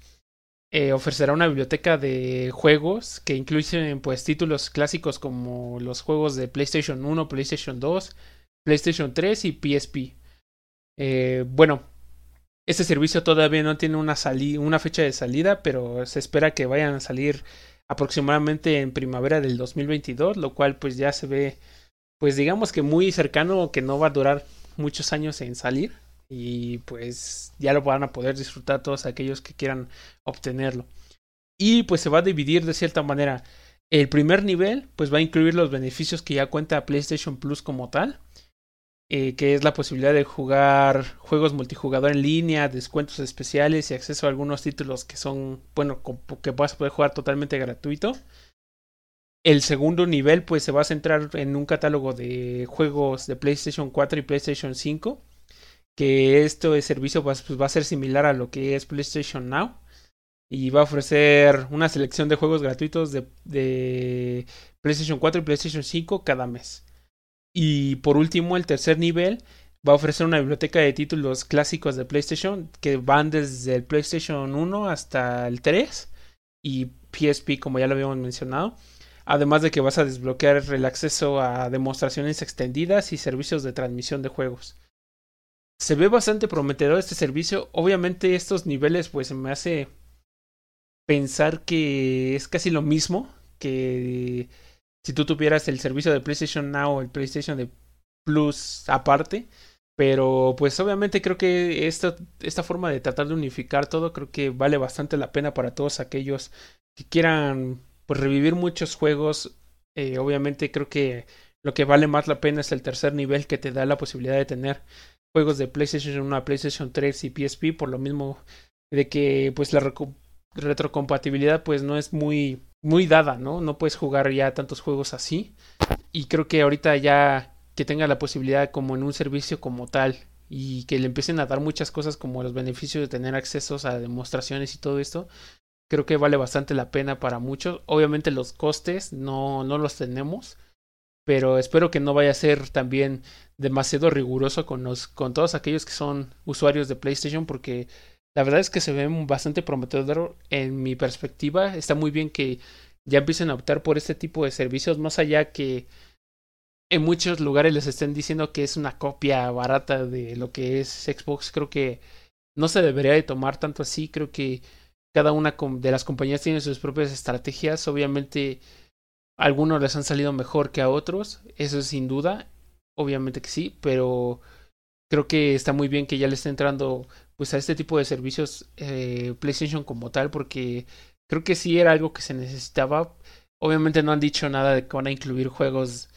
eh, ofrecerá una biblioteca de juegos que incluyen pues títulos clásicos como los juegos de PlayStation 1, PlayStation 2, PlayStation 3 y PSP. Eh, bueno, este servicio todavía no tiene una, fecha de salida, pero se espera que vayan a salir aproximadamente en primavera del 2022, lo cual pues ya se ve pues digamos que muy cercano que no va a durar muchos años en salir y pues ya lo van a poder disfrutar todos aquellos que quieran obtenerlo. Y pues se va a dividir de cierta manera. El primer nivel pues va a incluir los beneficios que ya cuenta PlayStation Plus como tal, eh, que es la posibilidad de jugar juegos multijugador en línea, descuentos especiales y acceso a algunos títulos que son, bueno, que vas a poder jugar totalmente gratuito. El segundo nivel pues se va a centrar en un catálogo de juegos de PlayStation 4 y PlayStation 5 que este servicio pues, va a ser similar a lo que es PlayStation Now y va a ofrecer una selección de juegos gratuitos de, de, PlayStation 4 y PlayStation 5 cada mes. Y por último, el tercer nivel va a ofrecer una biblioteca de títulos clásicos de PlayStation que van desde el PlayStation 1 hasta el 3 y PSP como ya lo habíamos mencionado. Además de que vas a desbloquear el acceso a demostraciones extendidas y servicios de transmisión de juegos se ve bastante prometedor este servicio. Obviamente estos niveles pues me hace pensar que es casi lo mismo que si tú tuvieras el servicio de PlayStation Now o el PlayStation de Plus aparte. Pero pues obviamente creo que esta, esta forma de tratar de unificar todo creo que vale bastante la pena para todos aquellos que quieran pues revivir muchos juegos. Eh, obviamente creo que lo que vale más la pena es el tercer nivel que te da la posibilidad de tener juegos de PlayStation 1 a PlayStation 3 y PSP por lo mismo de que pues la retrocompatibilidad pues no es muy muy dada, ¿no? No puedes jugar ya tantos juegos así y creo que ahorita ya que tenga la posibilidad como en un servicio como tal y que le empiecen a dar muchas cosas como los beneficios de tener accesos a demostraciones y todo esto, creo que vale bastante la pena para muchos. Obviamente los costes no, no los tenemos, pero espero que no vaya a ser también demasiado riguroso con, con todos aquellos que son usuarios de PlayStation porque la verdad es que se ve bastante prometedor en mi perspectiva. Está muy bien que ya empiecen a optar por este tipo de servicios, más allá que en muchos lugares les estén diciendo que es una copia barata de lo que es Xbox. Creo que no se debería de tomar tanto así. Creo que cada una de las compañías tiene sus propias estrategias. Obviamente algunos les han salido mejor que a otros, eso es sin duda, obviamente que sí, pero creo que está muy bien que ya le esté entrando pues a este tipo de servicios eh, PlayStation como tal, porque creo que sí era algo que se necesitaba. Obviamente no han dicho nada de que van a incluir juegos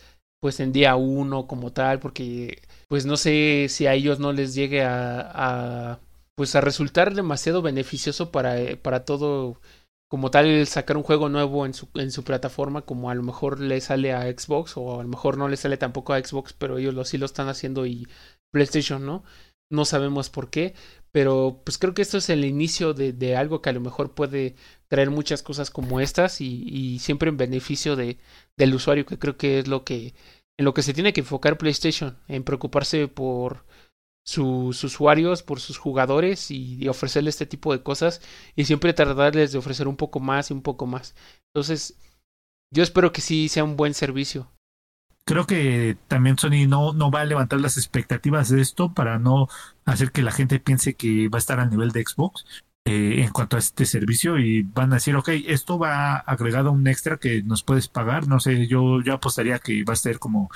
pues en día uno como tal, porque pues no sé si a ellos no les llegue a, a pues a resultar demasiado beneficioso para, para todo como tal sacar un juego nuevo en su, en su plataforma como a lo mejor le sale a Xbox o a lo mejor no le sale tampoco a Xbox pero ellos lo, sí lo están haciendo y PlayStation no no sabemos por qué pero pues creo que esto es el inicio de, algo que a lo mejor puede traer muchas cosas como estas y, y siempre en beneficio de, del usuario que creo que es lo que en lo que se tiene que enfocar PlayStation, en preocuparse por sus usuarios, por sus jugadores y, ofrecerles este tipo de cosas y siempre tratarles de ofrecer un poco más y un poco más. Entonces, yo espero que sí sea un buen servicio. Creo que también Sony no, no va a levantar las expectativas de esto para no hacer que la gente piense que va a estar al nivel de Xbox eh, en cuanto a este servicio y van a decir, ok, esto va agregado un extra que nos puedes pagar. No sé, yo, yo apostaría que va a ser como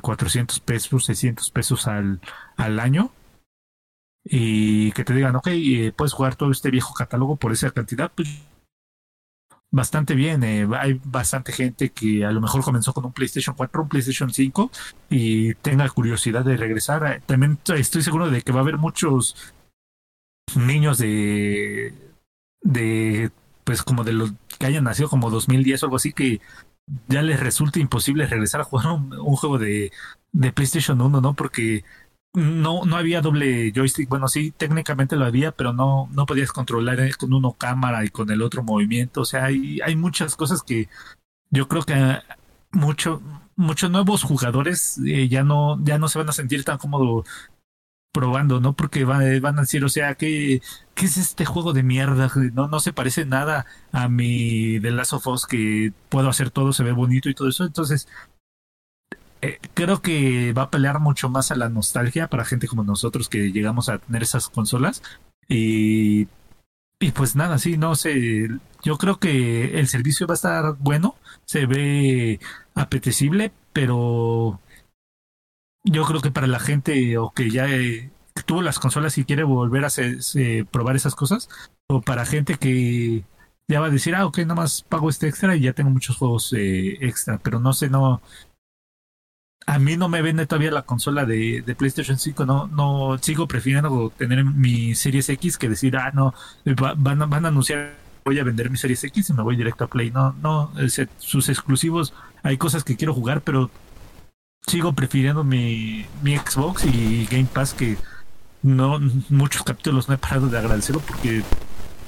400 eh, pesos, 600 pesos al, al año y que te digan, ok, eh, puedes jugar todo este viejo catálogo por esa cantidad, pues bastante bien. Eh, hay bastante gente que a lo mejor comenzó con un PlayStation 4, un PlayStation 5 y tenga curiosidad de regresar. También estoy seguro de que va a haber muchos niños de, de pues como de los que hayan nacido como 2010 o algo así que ya les resulta imposible regresar a jugar un, juego de, de, PlayStation 1, ¿no? Porque no, no había doble joystick. Bueno, sí, técnicamente lo había, pero no, no podías controlar eh, con uno cámara y con el otro movimiento. O sea, hay, hay muchas cosas que yo creo que mucho, muchos nuevos jugadores eh, ya no, ya no se van a sentir tan cómodos probando, ¿no? Porque van, van a decir, o sea, ¿qué, ¿qué es este juego de mierda? <laughs> No, no se parece nada a mi The Last of Us que puedo hacer todo, se ve bonito y todo eso. Entonces, eh, creo que va a pelear mucho más a la nostalgia para gente como nosotros que llegamos a tener esas consolas. Y, y pues nada, sí, no sé. Yo creo que el servicio va a estar bueno, se ve apetecible, pero yo creo que para la gente o que ya eh, tuvo las consolas y quiere volver a probar esas cosas, o para gente que ya va a decir, ah, ok, nada más pago este extra y ya tengo muchos juegos eh, extra, pero no sé, no. A mí no me vende todavía la consola de, PlayStation 5, no, no sigo prefiriendo tener mi Series X que decir, ah, no, van, a, van a anunciar, voy a vender mi Series X y me voy directo a Play. No, no, sus exclusivos, hay cosas que quiero jugar, pero sigo prefiriendo mi, mi Xbox y Game Pass que no muchos capítulos no he parado de agradecerlo porque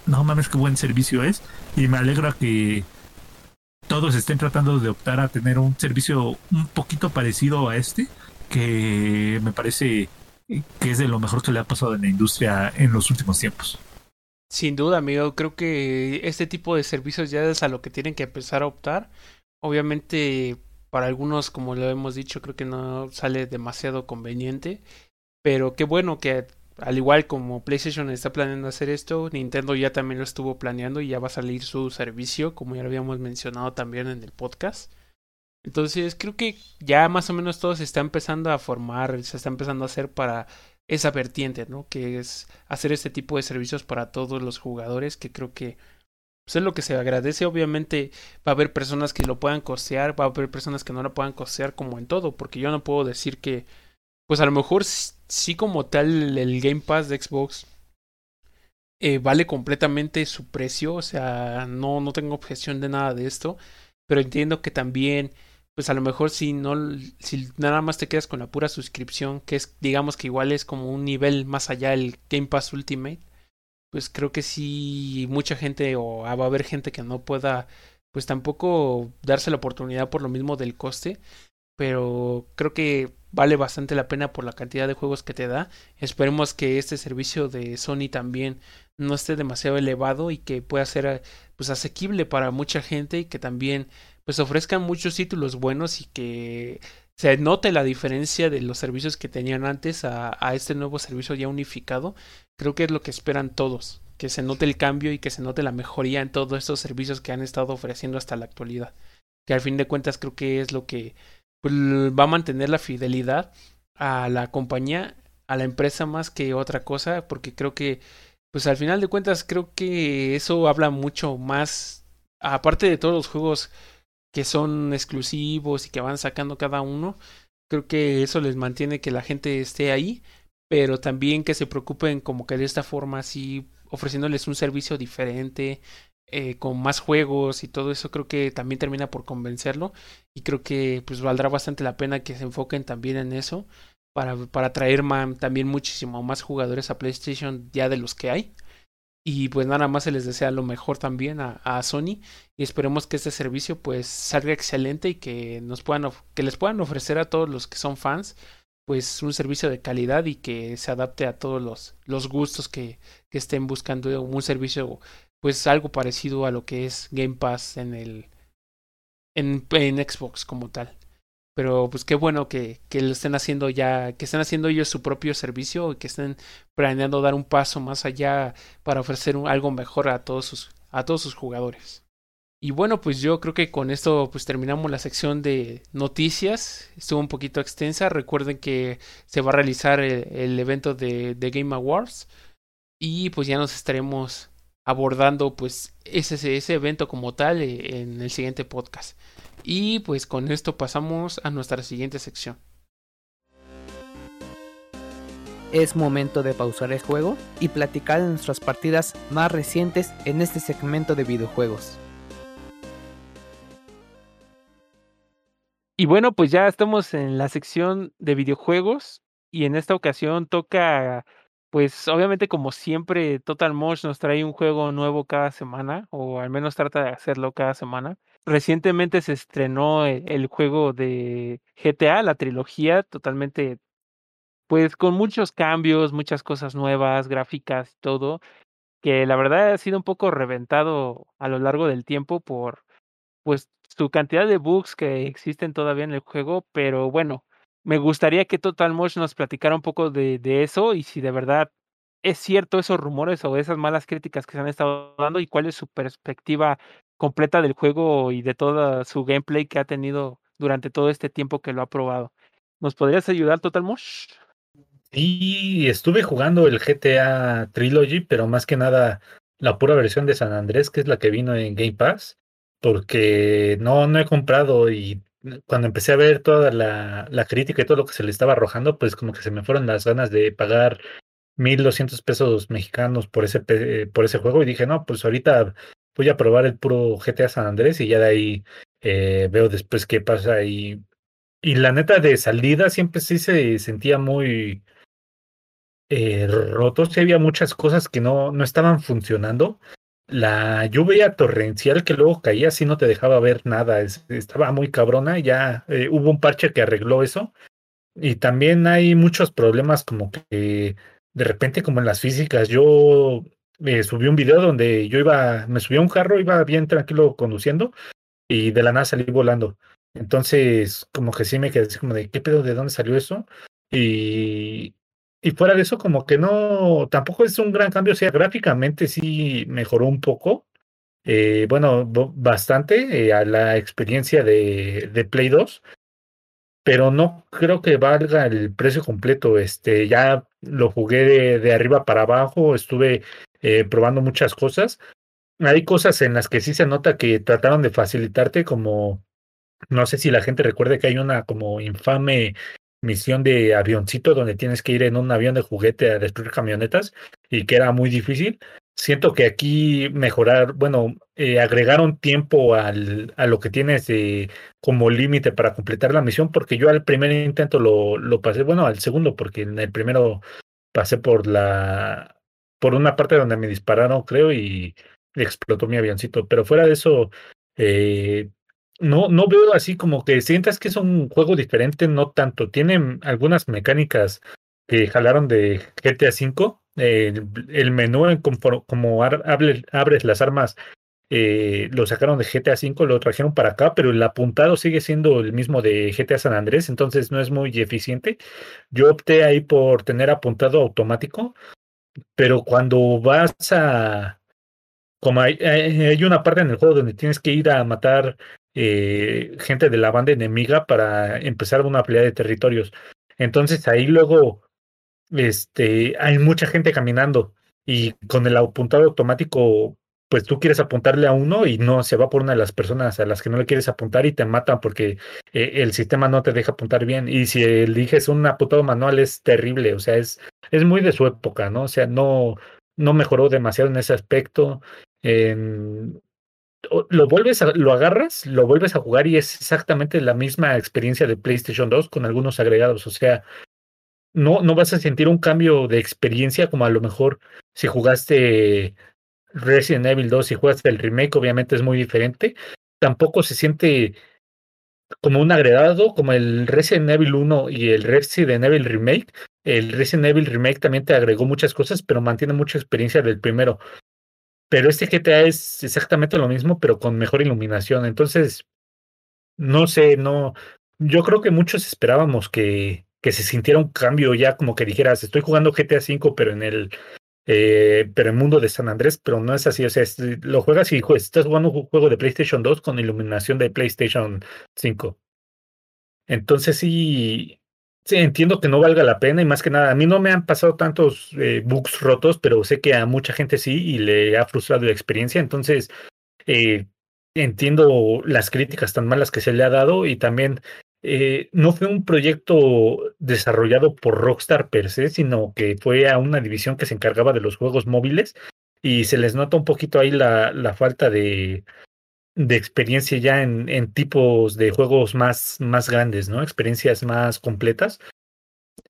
no mames qué buen servicio es y me alegra que todos estén tratando de optar a tener un servicio un poquito parecido a este que me parece que es de lo mejor que le ha pasado en la industria en los últimos tiempos. Sin duda, amigo, creo que este tipo de servicios ya es a lo que tienen que empezar a optar. Obviamente para algunos, como lo hemos dicho, creo que no sale demasiado conveniente. Pero qué bueno que, al igual como PlayStation está planeando hacer esto, Nintendo ya también lo estuvo planeando y ya va a salir su servicio, como ya lo habíamos mencionado también en el podcast. Entonces creo que ya más o menos todo se está empezando a formar, se está empezando a hacer para esa vertiente, ¿no? Que es hacer este tipo de servicios para todos los jugadores, que creo que pues es lo que se agradece. Obviamente va a haber personas que lo puedan costear, va a haber personas que no lo puedan costear como en todo, porque yo no puedo decir que, pues a lo mejor sí como tal el Game Pass de Xbox eh, vale completamente su precio, o sea, no, no tengo objeción de nada de esto, pero entiendo que también, pues a lo mejor si no, si nada más te quedas con la pura suscripción, que es, digamos que igual es como un nivel más allá el Game Pass Ultimate, pues creo que sí mucha gente o va a haber gente que no pueda pues tampoco darse la oportunidad por lo mismo del coste, pero creo que vale bastante la pena por la cantidad de juegos que te da. Esperemos que este servicio de Sony también no esté demasiado elevado y que pueda ser pues asequible para mucha gente y que también pues ofrezcan muchos títulos buenos y que se note la diferencia de los servicios que tenían antes a, a, este nuevo servicio ya unificado. Creo que es lo que esperan todos, que se note el cambio y que se note la mejoría en todos estos servicios que han estado ofreciendo hasta la actualidad. Que al fin de cuentas creo que es lo que pues, va a mantener la fidelidad a la compañía, a la empresa más que otra cosa, porque creo que, pues al final de cuentas creo que eso habla mucho más, aparte de todos los juegos que son exclusivos y que van sacando cada uno. Creo que eso les mantiene que la gente esté ahí, pero también que se preocupen como que de esta forma así ofreciéndoles un servicio diferente, eh, con más juegos y todo eso creo que también termina por convencerlo y creo que pues valdrá bastante la pena que se enfoquen también en eso para, para traer también muchísimo más jugadores a PlayStation ya de los que hay. Y pues nada más se les desea lo mejor también a, Sony y esperemos que este servicio pues salga excelente y que nos puedan que les puedan ofrecer a todos los que son fans pues un servicio de calidad y que se adapte a todos los, los gustos que, que estén buscando un servicio pues algo parecido a lo que es Game Pass en el en, en Xbox como tal. Pero pues qué bueno que, que lo estén haciendo ya, que estén haciendo ellos su propio servicio y que estén planeando dar un paso más allá para ofrecer un, algo mejor a todos sus, a todos sus jugadores. Y bueno, pues yo creo que con esto pues terminamos la sección de noticias. Estuvo un poquito extensa. Recuerden que se va a realizar el, evento de, de, Game Awards. Y pues ya nos estaremos abordando pues ese, ese evento como tal eh, en el siguiente podcast. Y pues con esto pasamos a nuestra siguiente sección. Es momento de pausar el juego y platicar de nuestras partidas más recientes en este segmento de videojuegos. Y bueno, pues ya estamos en la sección de videojuegos y en esta ocasión toca, pues obviamente como siempre, Total Mosh nos trae un juego nuevo cada semana, o al menos trata de hacerlo cada semana. Recientemente se estrenó el, el juego de GTA, la trilogía, totalmente, pues con muchos cambios, muchas cosas nuevas, gráficas y todo, que la verdad ha sido un poco reventado a lo largo del tiempo por, pues su cantidad de bugs que existen todavía en el juego, pero bueno, me gustaría que Total Mosh nos platicara un poco de, de, eso y si de verdad es cierto esos rumores o esas malas críticas que se han estado dando y cuál es su perspectiva completa del juego y de todo su gameplay que ha tenido durante todo este tiempo que lo ha probado. ¿Nos podrías ayudar, Total Mosh? Sí, estuve jugando el GTA Trilogy, pero más que nada la pura versión de San Andrés, que es la que vino en Game Pass porque no, no he comprado y cuando empecé a ver toda la, la, crítica y todo lo que se le estaba arrojando, pues como que se me fueron las ganas de pagar 1.200 pesos mexicanos por ese, por ese juego y dije, no, pues ahorita voy a probar el puro GTA San Andrés y ya de ahí eh, veo después qué pasa y, y la neta de salida siempre sí se sentía muy eh, roto, sí había muchas cosas que no, no estaban funcionando la lluvia torrencial que luego caía así no te dejaba ver nada, es, estaba muy cabrona, ya eh, hubo un parche que arregló eso. Y también hay muchos problemas como que de repente como en las físicas, yo eh, subí un video donde yo iba, me subí a un carro, iba bien tranquilo conduciendo y de la nada salí volando. Entonces, como que sí me quedé como de, ¿qué pedo? ¿De dónde salió eso? Y, y fuera de eso, como que no, tampoco es un gran cambio, o sea, gráficamente sí mejoró un poco, eh, bueno, bastante eh, a la experiencia de, de, Play 2, pero no creo que valga el precio completo, este, ya lo jugué de, de arriba para abajo, estuve eh, probando muchas cosas, hay cosas en las que sí se nota que trataron de facilitarte como no sé si la gente recuerde que hay una como infame misión de avioncito donde tienes que ir en un avión de juguete a destruir camionetas y que era muy difícil. Siento que aquí mejorar, bueno, eh, agregaron tiempo al, a lo que tienes de, como límite para completar la misión, porque yo al primer intento lo, lo pasé, bueno, al segundo, porque en el primero pasé por la, por una parte donde me dispararon, creo, y explotó mi avioncito. Pero fuera de eso, eh, no, no veo así como que sientas que es un juego diferente, no tanto. Tiene algunas mecánicas que jalaron de GTA V. Eh, el menú, como, como abres las armas, eh, lo sacaron de GTA V, lo trajeron para acá, pero el apuntado sigue siendo el mismo de GTA San Andrés, entonces no es muy eficiente. Yo opté ahí por tener apuntado automático, pero cuando vas a... Como hay una parte en el juego donde tienes que ir a matar eh, gente de la banda enemiga para empezar una pelea de territorios. Entonces ahí luego este, hay mucha gente caminando y con el apuntado automático, pues tú quieres apuntarle a uno y no se va por una de las personas a las que no le quieres apuntar y te matan porque eh, el sistema no te deja apuntar bien. Y si eliges un apuntado manual es terrible, o sea, es, es muy de su época, ¿no? O sea, no, no mejoró demasiado en ese aspecto. Lo vuelves lo agarras, lo vuelves a jugar y es exactamente la misma experiencia de PlayStation 2 con algunos agregados. O sea, no, no vas a sentir un cambio de experiencia como a lo mejor si jugaste Resident Evil 2 y juegas el remake, obviamente es muy diferente. Tampoco se siente como un agregado, como el Resident Evil 1 y el Resident Evil Remake. El Resident Evil Remake también te agregó muchas cosas, pero mantiene mucha experiencia del primero. Pero este GTA es exactamente lo mismo, pero con mejor iluminación. Entonces, no sé, no. Yo creo que muchos esperábamos que, que se sintiera un cambio ya, como que dijeras, estoy jugando GTA V, pero en el eh, pero en mundo de San Andrés, pero no es así. O sea, lo juegas y estás jugando un juego de PlayStation 2 con iluminación de PlayStation 5. Entonces sí, sí, entiendo que no valga la pena y más que nada, a mí no me han pasado tantos eh, bugs rotos, pero sé que a mucha gente sí y le ha frustrado la experiencia. Entonces, eh, entiendo las críticas tan malas que se le ha dado y también eh, no fue un proyecto desarrollado por Rockstar per se, sino que fue a una división que se encargaba de los juegos móviles y se les nota un poquito ahí la, la falta de, de experiencia ya en, en, tipos de juegos más, más grandes, ¿no? Experiencias más completas.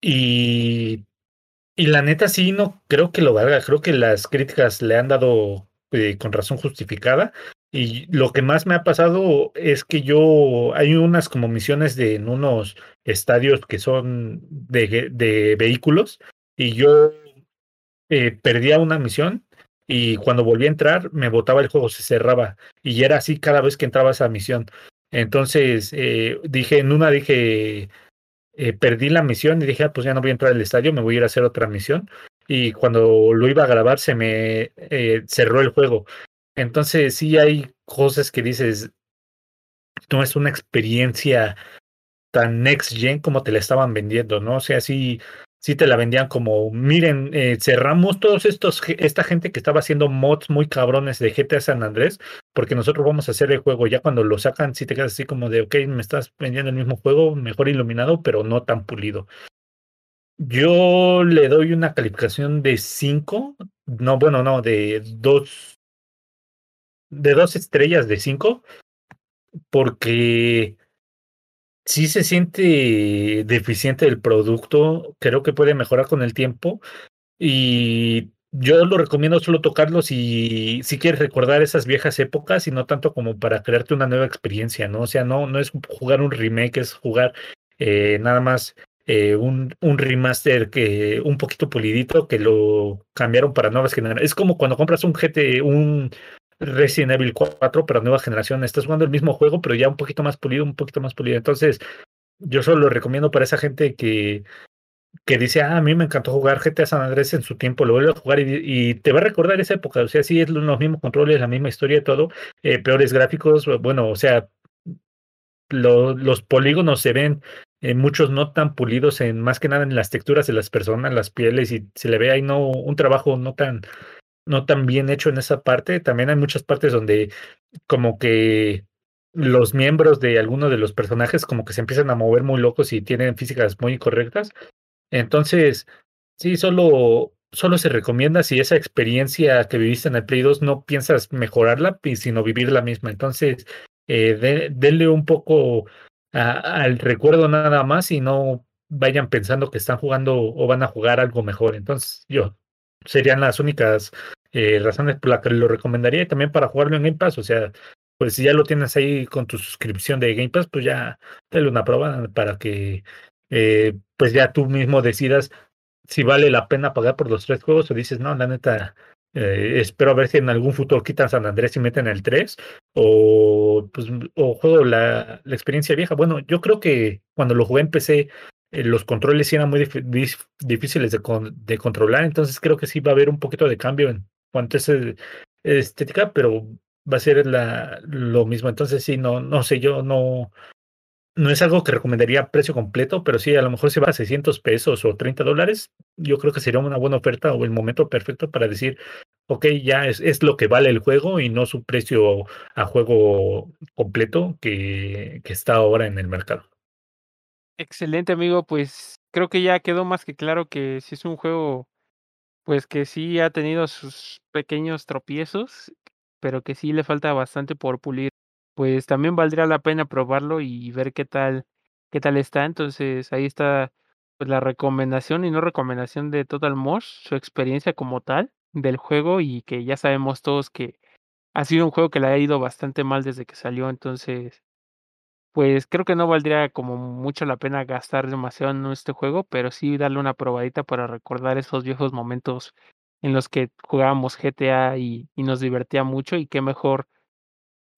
Y, y la neta sí, no creo que lo valga, creo que las críticas le han dado eh, con razón justificada. Y lo que más me ha pasado es que yo, hay unas como misiones de en unos estadios que son de, de vehículos y yo eh, perdía una misión y cuando volví a entrar me botaba el juego, se cerraba y era así cada vez que entraba esa misión. Entonces eh, dije, en una dije, eh, perdí la misión y dije, ah, pues ya no voy a entrar al estadio, me voy a ir a hacer otra misión. Y cuando lo iba a grabar se me cerró el juego. Entonces sí hay cosas que dices, no es una experiencia tan next gen como te la estaban vendiendo, ¿no? O sea, sí, sí te la vendían como, miren, eh, cerramos todos estos, esta gente que estaba haciendo mods muy cabrones de GTA San Andrés, porque nosotros vamos a hacer el juego, ya cuando lo sacan, sí te quedas así como de, ok, me estás vendiendo el mismo juego, mejor iluminado, pero no tan pulido. Yo le doy una calificación de 5, no, bueno, no, de 2 de dos estrellas de cinco, porque si se siente deficiente el producto, creo que puede mejorar con el tiempo y yo lo recomiendo solo tocarlo si, si quieres recordar esas viejas épocas y no tanto como para crearte una nueva experiencia, ¿no? O sea, no, no es jugar un remake, es jugar eh, nada más eh, un, un remaster que un poquito pulidito que lo cambiaron para nuevas generaciones. Es como cuando compras un GT, un, Resident Evil 4, pero nueva generación. Estás jugando el mismo juego, pero ya un poquito más pulido, un poquito más pulido. Entonces, yo solo lo recomiendo para esa gente que, que dice, ah, a mí me encantó jugar GTA San Andrés en su tiempo, lo vuelve a jugar y, te va a recordar esa época. O sea, sí, es los mismos controles, la misma historia y todo, eh, peores gráficos, bueno, o sea, los polígonos se ven eh, muchos no tan pulidos en más que nada en las texturas de las personas, las pieles y se le ve ahí no un trabajo no tan no tan bien hecho en esa parte. También hay muchas partes donde como que los miembros de alguno de los personajes como que se empiezan a mover muy locos y tienen físicas muy incorrectas. Entonces, sí, solo, solo se recomienda si esa experiencia que viviste en el Play 2 no piensas mejorarla, sino vivir la misma. Entonces, eh, denle un poco al recuerdo nada más y no vayan pensando que están jugando o van a jugar algo mejor. Entonces, yo serían las únicas eh, razones por las que lo recomendaría y también para jugarlo en Game Pass. O sea, pues si ya lo tienes ahí con tu suscripción de Game Pass, pues ya dale una prueba para que eh, pues ya tú mismo decidas si vale la pena pagar por los tres juegos o dices, no, la neta, eh, espero a ver si en algún futuro quitan San Andrés y meten el 3 o, pues, o juego la, la experiencia vieja. Bueno, yo creo que cuando lo jugué en PC eh, los controles sí eran muy difíciles de, de, controlar, entonces creo que sí va a haber un poquito de cambio en cuanto a esa estética, pero va a ser la, lo mismo. Entonces sí, no, no sé, yo no, no es algo que recomendaría precio completo, pero sí, a lo mejor se va a 600 pesos o 30 dólares, yo creo que sería una buena oferta o el momento perfecto para decir, ok, ya es, es lo que vale el juego y no su precio a juego completo que, que está ahora en el mercado. Excelente, amigo. Pues creo que ya quedó más que claro que si es un juego, pues que sí ha tenido sus pequeños tropiezos, pero que sí le falta bastante por pulir. Pues también valdría la pena probarlo y ver qué tal, qué tal está. Entonces ahí está pues la recomendación y no recomendación de Total Mosh, su experiencia como tal del juego y que ya sabemos todos que ha sido un juego que le ha ido bastante mal desde que salió, entonces pues creo que no valdría como mucho la pena gastar demasiado en este juego, pero sí darle una probadita para recordar esos viejos momentos en los que jugábamos GTA y, nos divertía mucho y qué mejor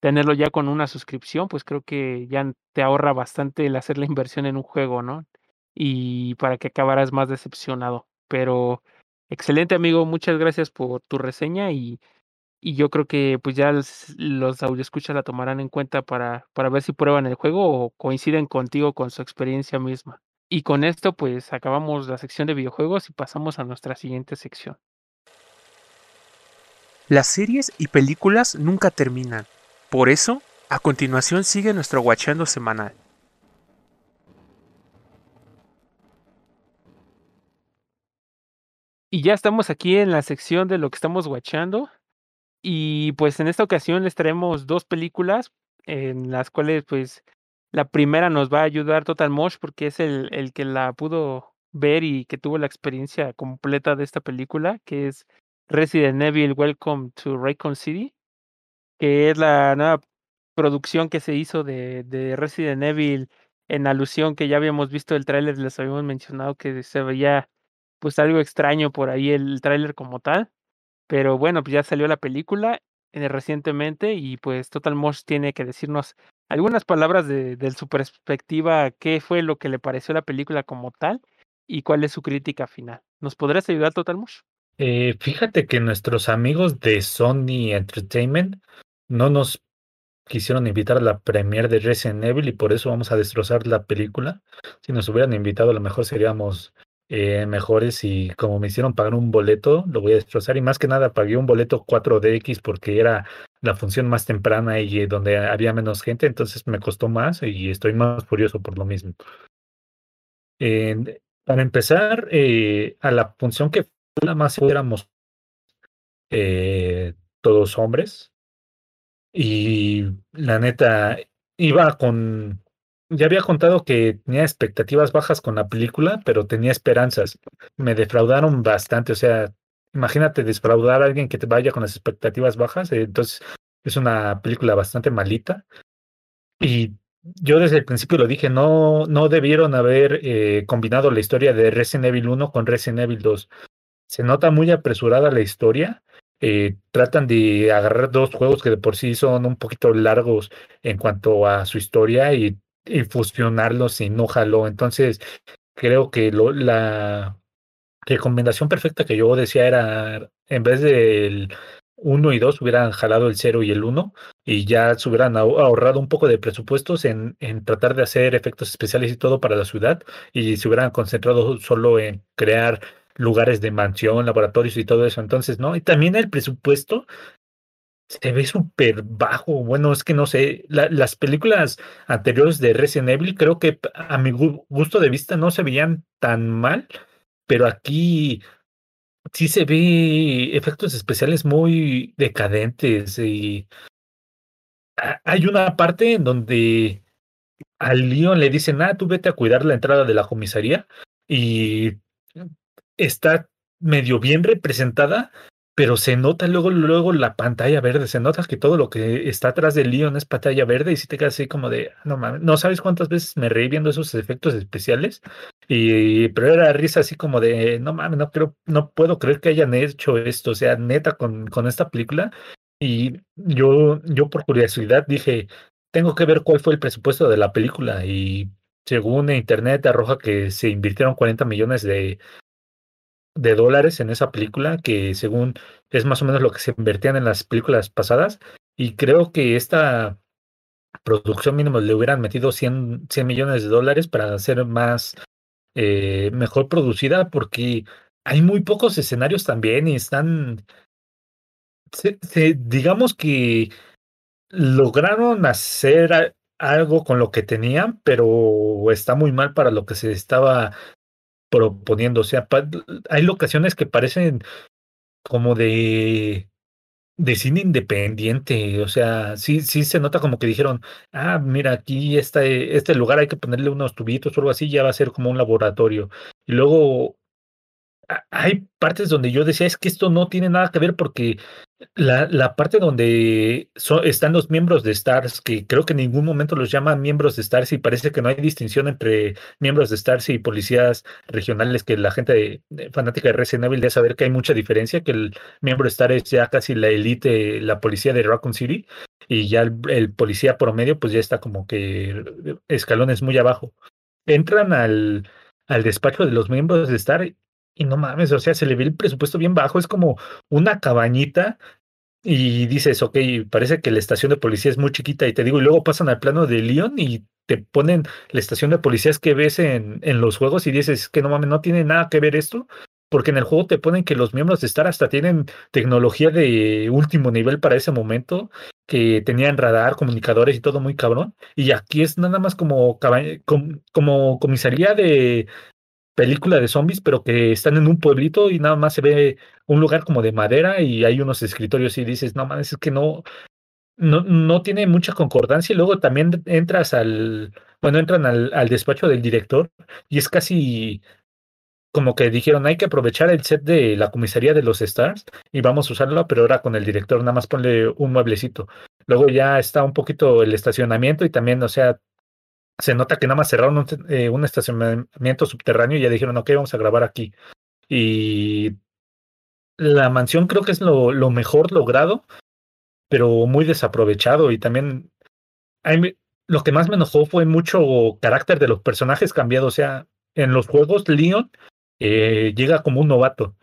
tenerlo ya con una suscripción, pues creo que ya te ahorra bastante el hacer la inversión en un juego, ¿no? Y para que acabaras más decepcionado. Pero excelente amigo, muchas gracias por tu reseña y, y yo creo que pues ya los, los escucha la tomarán en cuenta para, para ver si prueban el juego o coinciden contigo con su experiencia misma. Y con esto pues acabamos la sección de videojuegos y pasamos a nuestra siguiente sección. Las series y películas nunca terminan. Por eso, a continuación sigue nuestro guachando semanal. Y ya estamos aquí en la sección de lo que estamos guachando. Y pues en esta ocasión les traemos dos películas en las cuales pues la primera nos va a ayudar Total Mosh porque es el, el que la pudo ver y que tuvo la experiencia completa de esta película, que es Resident Evil Welcome to Raycon City, que es la nueva producción que se hizo de, de Resident Evil en alusión que ya habíamos visto el tráiler, les habíamos mencionado que se veía pues algo extraño por ahí el tráiler como tal. Pero bueno, pues ya salió la película eh, recientemente y pues Total Mosh tiene que decirnos algunas palabras de, de, su perspectiva, qué fue lo que le pareció la película como tal y cuál es su crítica final. ¿Nos podrías ayudar, Total Mosh? Eh, fíjate que nuestros amigos de Sony Entertainment no nos quisieron invitar a la premiere de Resident Evil y por eso vamos a destrozar la película. Si nos hubieran invitado, a lo mejor seríamos eh, mejores y como me hicieron pagar un boleto, lo voy a destrozar y más que nada pagué un boleto 4DX porque era la función más temprana y donde había menos gente, entonces me costó más y estoy más furioso por lo mismo. Eh, para empezar, eh, a la función que fue la más éramos eh, todos hombres y la neta iba con ya había contado que tenía expectativas bajas con la película, pero tenía esperanzas. Me defraudaron bastante, o sea, imagínate defraudar a alguien que te vaya con las expectativas bajas, eh, entonces es una película bastante malita. Y yo desde el principio lo dije, no, no debieron haber eh, combinado la historia de Resident Evil 1 con Resident Evil 2. Se nota muy apresurada la historia. Eh, tratan de agarrar dos juegos que de por sí son un poquito largos en cuanto a su historia y y fusionarlos y no jaló. Entonces, creo que lo, la recomendación perfecta que yo decía era, en vez del 1 y 2, hubieran jalado el 0 y el 1 y ya se hubieran ahorrado un poco de presupuestos en, en tratar de hacer efectos especiales y todo para la ciudad y se hubieran concentrado solo en crear lugares de mansión, laboratorios y todo eso. Entonces, ¿no? Y también el presupuesto se ve súper bajo. Bueno, es que no sé, las películas anteriores de Resident Evil creo que a mi gusto de vista no se veían tan mal, pero aquí sí se ve efectos especiales muy decadentes y hay una parte en donde al Leon le dicen, ah, tú vete a cuidar la entrada de la comisaría y está medio bien representada, pero se nota luego, luego la pantalla verde, se nota que todo lo que está atrás del Leon es pantalla verde y si te quedas así como de, no mames, no sabes cuántas veces me reí viendo esos efectos especiales, y, pero era risa así como de, no mames, no, creo, no puedo creer que hayan hecho esto, o sea, neta con, con esta película, y yo, yo por curiosidad dije, tengo que ver cuál fue el presupuesto de la película, y según internet arroja que se invirtieron 40 millones de, de dólares en esa película, que según es más o menos lo que se invertían en las películas pasadas. Y creo que esta producción mínimo le hubieran metido 100, 100 millones de dólares para hacer más, eh, mejor producida, porque hay muy pocos escenarios también y están, se, digamos que lograron hacer algo con lo que tenían, pero está muy mal para lo que se estaba proponiendo. O sea, hay locaciones que parecen como de de cine independiente, o sea, sí, sí se nota como que dijeron, ah, mira, aquí este, este lugar hay que ponerle unos tubitos o algo así, ya va a ser como un laboratorio. Y luego hay partes donde yo decía, es que esto no tiene nada que ver porque la, parte donde están los miembros de Stars, que creo que en ningún momento los llaman miembros de Stars y parece que no hay distinción entre miembros de Stars y policías regionales, que la gente fanática de Resident Evil debe saber que hay mucha diferencia, que el miembro de Stars es ya casi la élite, la policía de Raccoon City, y ya el, el policía promedio pues ya está como que escalones muy abajo. Entran al, al despacho de los miembros de Star y no mames, o sea, se le ve el presupuesto bien bajo, es como una cabañita y dices, ok, parece que la estación de policía es muy chiquita y te digo, y luego pasan al plano de León y te ponen la estación de policías que ves en, en los juegos y dices, que no mames, no tiene nada que ver esto, porque en el juego te ponen que los miembros de Star hasta tienen tecnología de último nivel para ese momento, que tenían radar, comunicadores y todo muy cabrón, y aquí es nada más como, como comisaría de, película de zombies, pero que están en un pueblito y nada más se ve un lugar como de madera y hay unos escritorios y dices, no mames, es que no, no, no tiene mucha concordancia. Y luego también entras al, bueno, entran al, al despacho del director y es casi como que dijeron, hay que aprovechar el set de la comisaría de los Stars y vamos a usarlo, pero ahora con el director, nada más ponle un mueblecito. Luego ya está un poquito el estacionamiento y también, o sea, se nota que nada más cerraron un, eh, un, estacionamiento subterráneo y ya dijeron, ok, vamos a grabar aquí. Y la mansión creo que es lo, mejor logrado, pero muy desaprovechado. Y también lo que más me enojó fue mucho carácter de los personajes cambiados. O sea, en los juegos, Leon eh, llega como un novato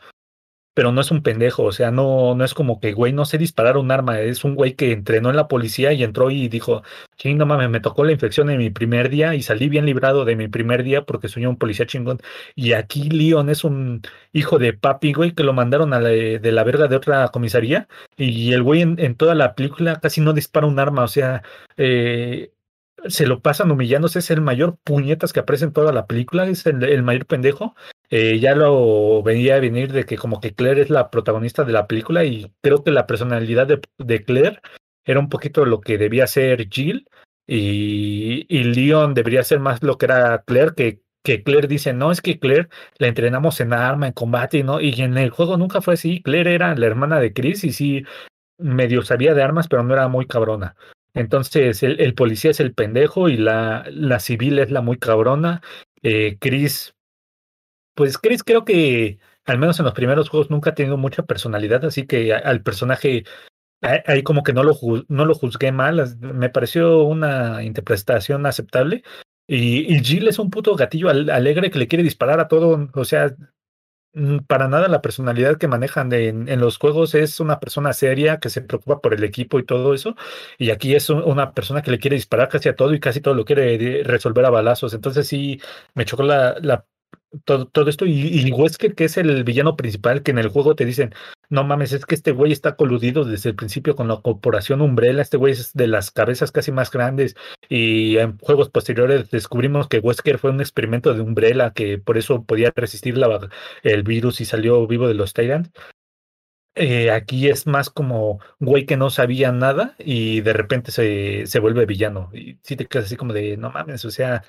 pero no es un pendejo, o sea, no, no es como que, güey, no sé disparar un arma, es un güey que entrenó en la policía y entró y dijo, ching, no mames, me tocó la infección en mi primer día y salí bien librado de mi primer día porque soy un policía chingón. Y aquí Leon es un hijo de papi, güey, que lo mandaron a la, de la verga de otra comisaría y el güey en, en toda la película casi no dispara un arma, o sea, eh, se lo pasan humillándose, es el mayor puñetas que aparece en toda la película, es el, mayor pendejo. Eh, ya lo venía a venir de que como que Claire es la protagonista de la película y creo que la personalidad de, de Claire era un poquito lo que debía ser Jill y, y Leon debería ser más lo que era Claire, que, que Claire dice, no, es que Claire la entrenamos en arma, en combate, ¿no? Y en el juego nunca fue así, Claire era la hermana de Chris y sí medio sabía de armas, pero no era muy cabrona. Entonces, el, policía es el pendejo y la, la civil es la muy cabrona. Eh, Chris, pues Chris creo que, al menos en los primeros juegos, nunca ha tenido mucha personalidad, así que al personaje ahí como que no lo, no lo juzgué mal, me pareció una interpretación aceptable. Y, y Jill es un puto gatillo alegre que le quiere disparar a todo, o sea, Mm, para nada la personalidad que manejan en, los juegos es una persona seria que se preocupa por el equipo y todo eso. Y aquí es una persona que le quiere disparar casi a todo y casi todo lo quiere resolver a balazos. Entonces sí, me chocó la todo, todo esto. Y, y, Wesker, que es el villano principal, que en el juego te dicen, no mames, es que este güey está coludido desde el principio con la corporación Umbrella, este güey es de las cabezas casi más grandes. Y en juegos posteriores descubrimos que Wesker fue un experimento de Umbrella, que por eso podía resistir la, el virus y salió vivo de los Tyrants. Eh, aquí es más como güey que no sabía nada y de repente se, se vuelve villano. Y si te quedas así como de, no mames, o sea,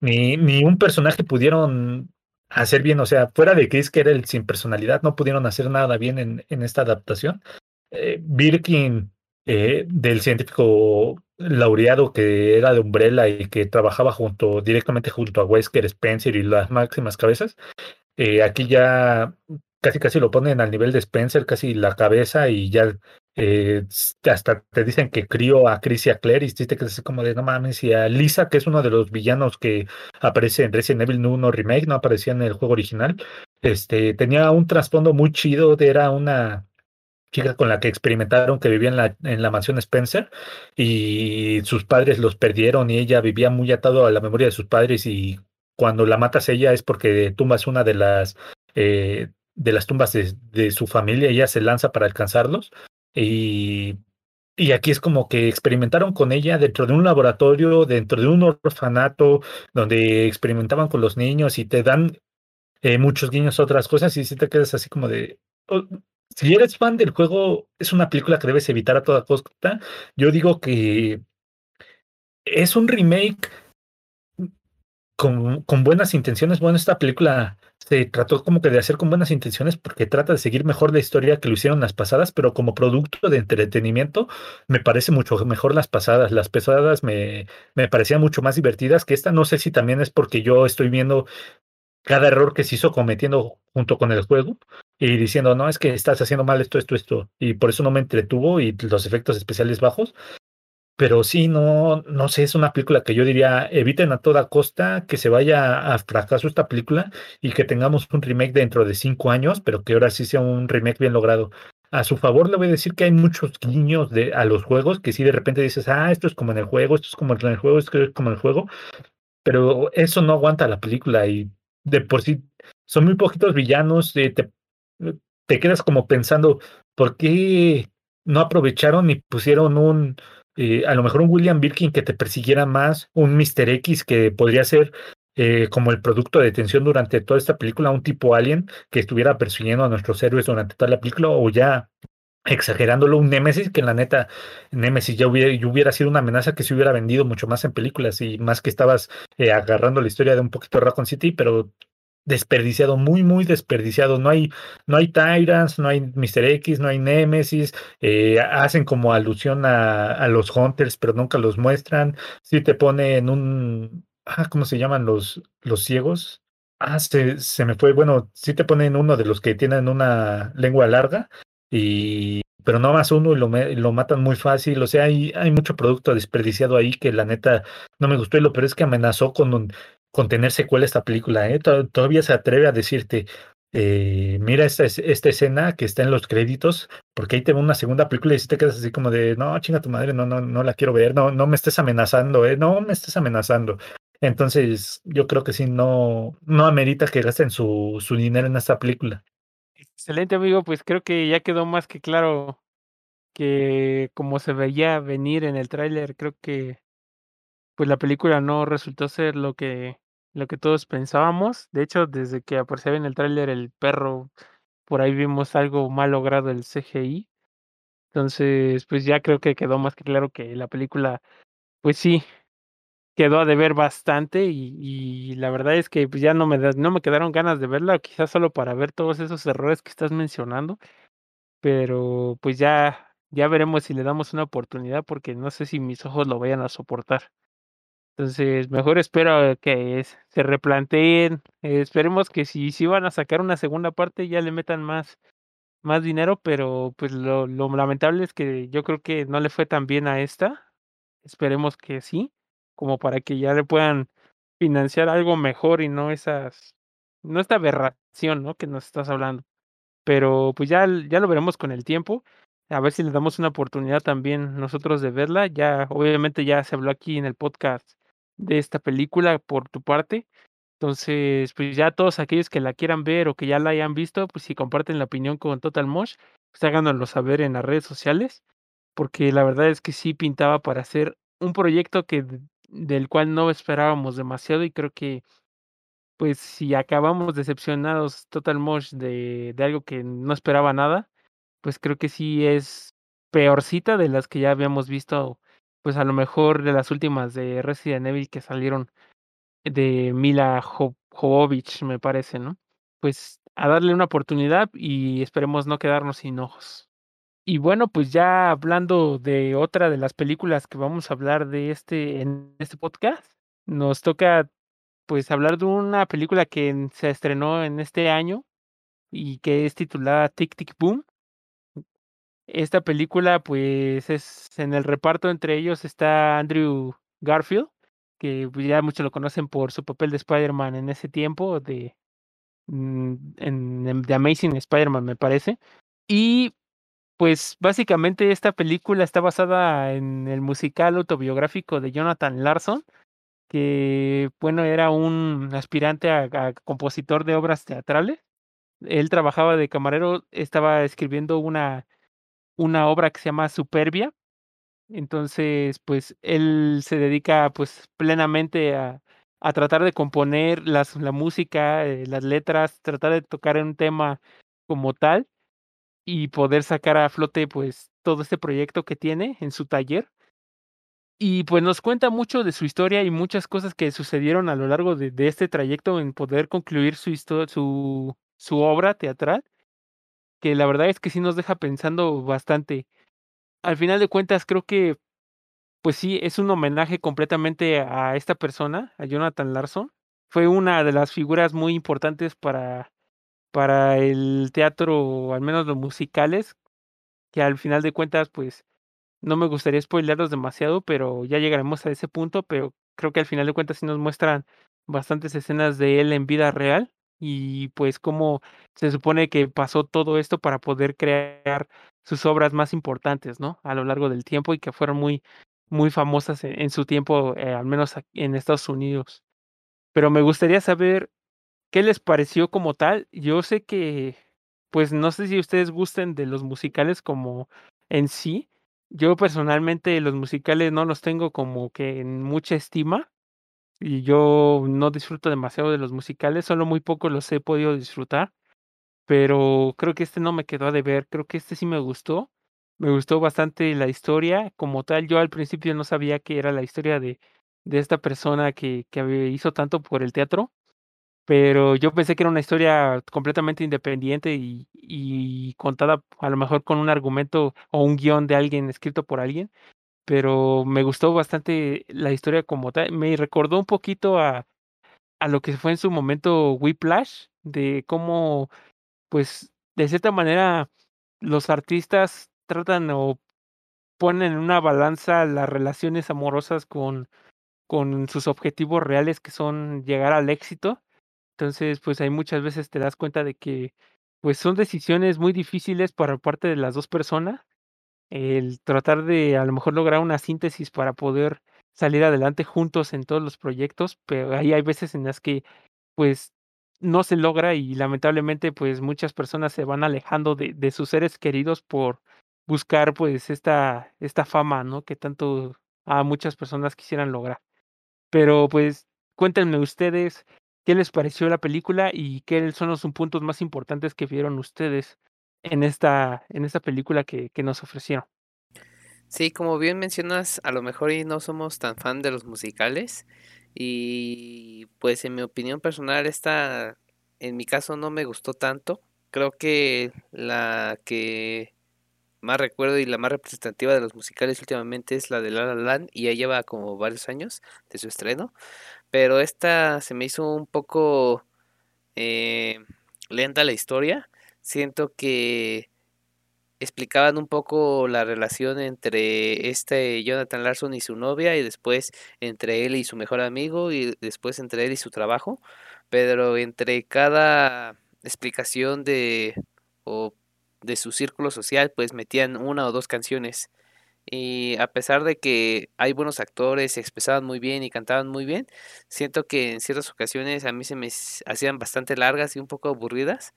ni, ni un personaje pudieron hacer bien, o sea, fuera de Chris, que era el sin personalidad, no pudieron hacer nada bien en, en esta adaptación. Eh, Birkin, eh, del científico laureado que era de Umbrella y que trabajaba junto, directamente junto a Wesker, Spencer y las máximas cabezas, eh, aquí ya casi casi lo ponen al nivel de Spencer, casi la cabeza y ya eh, hasta te dicen que crió a Chris y a Claire y te que así como de no mames y a Lisa que es uno de los villanos que aparece en Resident Evil 1 Remake no aparecía en el juego original este tenía un trasfondo muy chido era una chica con la que experimentaron que vivía en la, mansión Spencer y sus padres los perdieron y ella vivía muy atado a la memoria de sus padres y cuando la matas ella es porque tumbas una de las eh, de las tumbas de, su familia, ella se lanza para alcanzarlos y, y aquí es como que experimentaron con ella dentro de un laboratorio, dentro de un orfanato, donde experimentaban con los niños y te dan eh, muchos guiños a otras cosas y si te quedas así como de... Oh, si eres fan del juego, es una película que debes evitar a toda costa. Yo digo que es un remake con, con buenas intenciones. Bueno, esta película se trató como que de hacer con buenas intenciones porque trata de seguir mejor la historia que lo hicieron las pasadas, pero como producto de entretenimiento me parece mucho mejor las pasadas. Las pasadas me, me parecían mucho más divertidas que esta. No sé si también es porque yo estoy viendo cada error que se hizo cometiendo junto con el juego y diciendo, no, es que estás haciendo mal esto, esto, esto, y por eso no me entretuvo y los efectos especiales bajos. Pero sí, no, no sé, es una película que yo diría, eviten a toda costa que se vaya a fracaso esta película y que tengamos un remake dentro de cinco años, pero que ahora sí sea un remake bien logrado. A su favor le voy a decir que hay muchos guiños de, a los juegos que si de repente dices, ah, esto es como en el juego, esto es como en el juego, esto es como en el juego, pero eso no aguanta la película y de por sí son muy poquitos villanos, te, te quedas como pensando, ¿por qué no aprovecharon y pusieron un, eh, a lo mejor un William Birkin que te persiguiera más, un Mr. X que podría ser eh, como el producto de tensión durante toda esta película, un tipo alien que estuviera persiguiendo a nuestros héroes durante toda la película, o ya exagerándolo, un Nemesis, que en la neta, Nemesis ya hubiera, hubiera sido una amenaza que se hubiera vendido mucho más en películas y más que estabas eh, agarrando la historia de un poquito Raccoon City, pero desperdiciado, muy, muy desperdiciado. No hay, no hay Tyrants, no hay Mr. X, no hay Nemesis, eh, hacen como alusión a, a, los Hunters, pero nunca los muestran. Si te ponen un, ah, ¿cómo se llaman los, los ciegos? Ah, se, se me fue, bueno, si te ponen uno de los que tienen una lengua larga y pero no más uno y lo, lo matan muy fácil. O sea, hay, hay mucho producto desperdiciado ahí que la neta no me gustó. Y lo peor es que amenazó con un, con tener secuela esta película. ¿eh? Todavía se atreve a decirte, eh, mira esta, esta escena que está en los créditos, porque ahí te una segunda película y si te quedas así como de, no, chinga tu madre, no, no, no la quiero ver, no, no me estés amenazando, ¿eh? no me estés amenazando. Entonces, yo creo que sí, no, no amerita que gasten su, su dinero en esta película. Excelente, amigo, pues creo que ya quedó más que claro que como se veía venir en el tráiler, creo que pues la película no resultó ser lo que lo que todos pensábamos. De hecho, desde que aparecía en el tráiler el perro, por ahí vimos algo mal logrado el CGI. Entonces, pues ya creo que quedó más que claro que la película, pues sí, quedó a deber bastante y, la verdad es que pues ya no me, no me quedaron ganas de verla, quizás solo para ver todos esos errores que estás mencionando, pero pues ya, ya veremos si le damos una oportunidad porque no sé si mis ojos lo vayan a soportar. Entonces, mejor espero que se replanteen. esperemos que si, si van a sacar una segunda parte ya le metan más, más dinero, pero pues lo, lo lamentable es que yo creo que no le fue tan bien a esta. Esperemos que sí, como para que ya le puedan financiar algo mejor y no esas, no esta aberración, ¿no? Que nos estás hablando. Pero pues ya, ya lo veremos con el tiempo a ver si le damos una oportunidad también nosotros de verla. Ya, obviamente ya se habló aquí en el podcast de esta película por tu parte. Entonces, pues ya todos aquellos que la quieran ver o que ya la hayan visto, pues si comparten la opinión con Total Mosh, pues háganoslo saber en las redes sociales, porque la verdad es que sí pintaba para hacer un proyecto que del cual no esperábamos demasiado y creo que pues si acabamos decepcionados Total Mosh de, de algo que no esperaba nada, pues creo que sí es peorcita de las que ya habíamos visto pues a lo mejor de las últimas de Resident Evil que salieron de Mila Jovovich, me parece, ¿no? Pues a darle una oportunidad y esperemos no quedarnos sin ojos. Y bueno, pues ya hablando de otra de las películas que vamos a hablar de este en este podcast, nos toca pues hablar de una película que se estrenó en este año y que es titulada Tic Tic Boom, esta película, pues, es en el reparto entre ellos está Andrew Garfield, que pues, ya muchos lo conocen por su papel de Spider-Man en ese tiempo, de mm, en, The Amazing Spider-Man, me parece. Y pues básicamente esta película está basada en el musical autobiográfico de Jonathan Larson, que bueno, era un aspirante a compositor de obras teatrales. Él trabajaba de camarero, estaba escribiendo una una obra que se llama Superbia. Entonces, pues él se dedica pues plenamente a, a tratar de componer las, la música, eh, las letras, tratar de tocar un tema como tal y poder sacar a flote pues todo este proyecto que tiene en su taller. y pues nos cuenta mucho de su historia y muchas cosas que sucedieron a lo largo de, de este trayecto en poder concluir su, su, su obra teatral, que la verdad es que sí nos deja pensando bastante. Al final de cuentas, creo que, pues sí, es un homenaje completamente a esta persona, a Jonathan Larson. Fue una de las figuras muy importantes para, para el teatro, al menos los musicales, que al final de cuentas, pues no me gustaría spoilerlos demasiado, pero ya llegaremos a ese punto, pero creo que al final de cuentas sí nos muestran bastantes escenas de él en vida real y pues cómo se supone que pasó todo esto para poder crear sus obras más importantes, ¿no? A lo largo del tiempo y que fueron muy, muy famosas en, su tiempo, eh, al menos en Estados Unidos. Pero me gustaría saber qué les pareció como tal. Yo sé que, pues no sé si ustedes gusten de los musicales como en sí, yo personalmente los musicales no los tengo como que en mucha estima y yo no disfruto demasiado de los musicales, solo muy poco los he podido disfrutar, pero creo que este no me quedó a deber, creo que este sí me gustó, me gustó bastante la historia como tal, yo al principio no sabía que era la historia de, de esta persona que, que hizo tanto por el teatro, pero yo pensé que era una historia completamente independiente y, y, contada a lo mejor con un argumento o un guion de alguien escrito por alguien, pero me gustó bastante la historia como tal. Me recordó un poquito a, a lo que fue en su momento Whiplash, de cómo, pues, de cierta manera, los artistas tratan o ponen en una balanza las relaciones amorosas con, con sus objetivos reales que son llegar al éxito entonces, pues hay muchas veces te das cuenta de que, pues son decisiones muy difíciles por parte de las dos personas, el tratar de a lo mejor lograr una síntesis para poder salir adelante juntos en todos los proyectos, pero ahí hay veces en las que, pues, no se logra y lamentablemente, pues muchas personas se van alejando de, de sus seres queridos por buscar, pues, esta, esta fama, ¿no? Que tanto a muchas personas quisieran lograr. Pero, pues, cuéntenme ustedes qué les pareció la película y qué son los puntos más importantes que vieron ustedes en esta, en esta película que, que nos ofrecieron. Sí, como bien mencionas, a lo mejor no somos tan fan de los musicales y pues en mi opinión personal esta, en mi caso no me gustó tanto. Creo que la que más recuerdo y la más representativa de los musicales últimamente es la de La La Land y ya lleva como varios años de su estreno pero esta se me hizo un poco eh, lenta la historia. Siento que explicaban un poco la relación entre este Jonathan Larson y su novia y después entre él y su mejor amigo y después entre él y su trabajo, pero entre cada explicación de o de su círculo social pues metían una o dos canciones. Y a pesar de que hay buenos actores, se expresaban muy bien y cantaban muy bien, siento que en ciertas ocasiones a mí se me hacían bastante largas y un poco aburridas,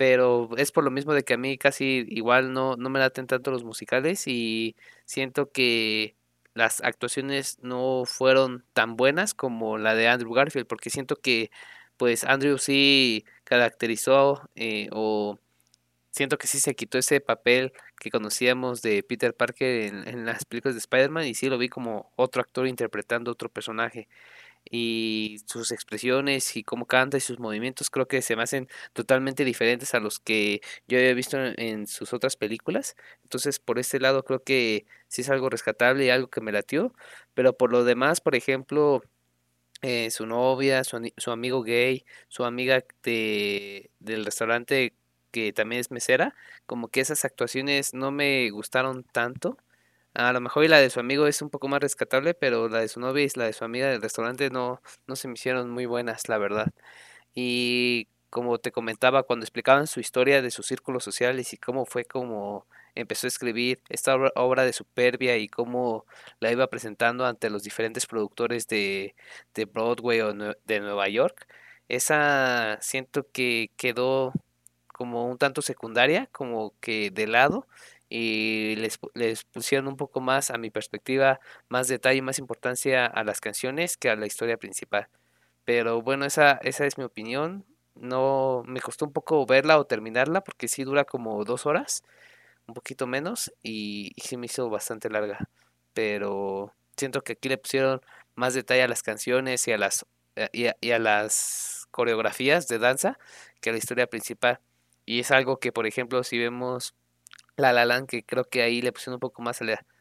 pero es por lo mismo de que a mí casi igual no, no me laten tanto los musicales y siento que las actuaciones no fueron tan buenas como la de Andrew Garfield, porque siento que pues Andrew sí caracterizó eh, o siento que sí se quitó ese papel que conocíamos de Peter Parker en, las películas de Spider-Man y sí lo vi como otro actor interpretando otro personaje. Y sus expresiones y cómo canta y sus movimientos creo que se me hacen totalmente diferentes a los que yo había visto en, sus otras películas. Entonces por este lado creo que sí es algo rescatable y algo que me latió. Pero por lo demás, por ejemplo, eh, su novia, su, su, amigo gay, su amiga de, del restaurante que también es mesera, como que esas actuaciones no me gustaron tanto. A lo mejor y la de su amigo es un poco más rescatable, pero la de su novia y la de su amiga del restaurante no, no se me hicieron muy buenas, la verdad. Y como te comentaba, cuando explicaban su historia de sus círculos sociales y cómo fue como empezó a escribir esta obra de Superbia y cómo la iba presentando ante los diferentes productores de, de Broadway o de Nueva York, esa siento que quedó como un tanto secundaria, como que de lado, y les, les pusieron un poco más, a mi perspectiva, más detalle más importancia a las canciones que a la historia principal. Pero bueno, esa, esa es mi opinión. No me costó un poco verla o terminarla porque sí dura como dos horas, un poquito menos, y, y sí me hizo bastante larga. Pero siento que aquí le pusieron más detalle a las canciones y a las, eh, y a, y a las coreografías de danza que a la historia principal. Y es algo que, por ejemplo, si vemos La La Land, que creo que ahí le pusieron un poco más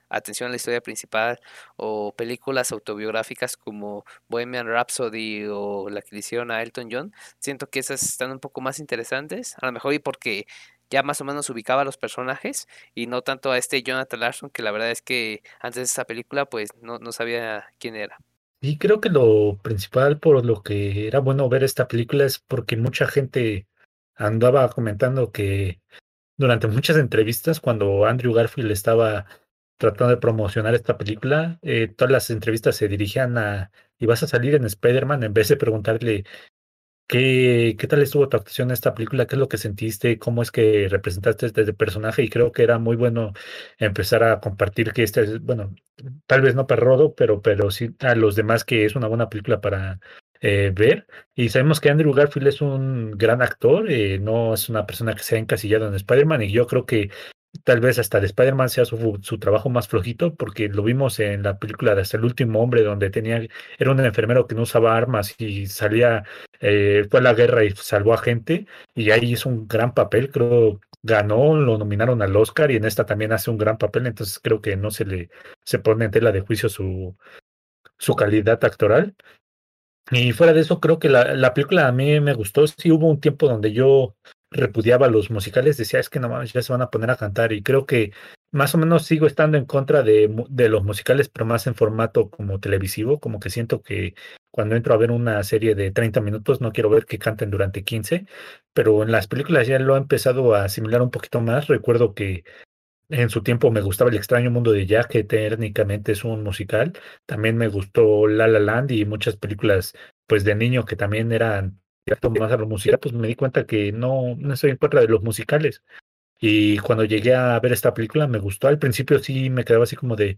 atención a la historia principal, o películas autobiográficas como Bohemian Rhapsody o la que le hicieron a Elton John, siento que esas están un poco más interesantes, a lo mejor y porque ya más o menos ubicaba a los personajes y no tanto a este Jonathan Larson, que la verdad es que antes de esa película pues no, no sabía quién era. Y creo que lo principal por lo que era bueno ver esta película es porque mucha gente andaba comentando que durante muchas entrevistas, cuando Andrew Garfield estaba tratando de promocionar esta película, eh, todas las entrevistas se dirigían a, ¿y vas a salir en Spider-Man? En vez de preguntarle, ¿qué, qué tal estuvo tu actuación en esta película? ¿Qué es lo que sentiste? ¿Cómo es que representaste este personaje? Y creo que era muy bueno empezar a compartir que este es, bueno, tal vez no para Rodo, pero, pero sí a los demás que es una buena película para eh, ver. Y sabemos que Andrew Garfield es un gran actor, eh, no es una persona que se ha encasillado en Spider-Man y yo creo que tal vez hasta de Spider-Man sea su, su trabajo más flojito porque lo vimos en la película de Hasta el último hombre donde tenía, era un enfermero que no usaba armas y salía, eh, fue a la guerra y salvó a gente y ahí hizo un gran papel, creo ganó, lo nominaron al Oscar y en esta también hace un gran papel, entonces creo que no se le se pone en tela de juicio su, su calidad actoral. Y fuera de eso, creo que la, la película a mí me gustó. Sí hubo un tiempo donde yo repudiaba los musicales, decía, es que no mames, ya se van a poner a cantar. Y creo que más o menos sigo estando en contra de, de los musicales, pero más en formato como televisivo, como que siento que cuando entro a ver una serie de 30 minutos no quiero ver que canten durante 15, pero en las películas ya lo he empezado a asimilar un poquito más. Recuerdo que en su tiempo me gustaba El extraño mundo de Jack, que técnicamente es un musical. También me gustó La La Land y muchas películas pues de niño que también eran más a lo musical, pues me di cuenta que no, no estoy en contra de los musicales. Y cuando llegué a ver esta película me gustó. Al principio sí me quedaba así como de,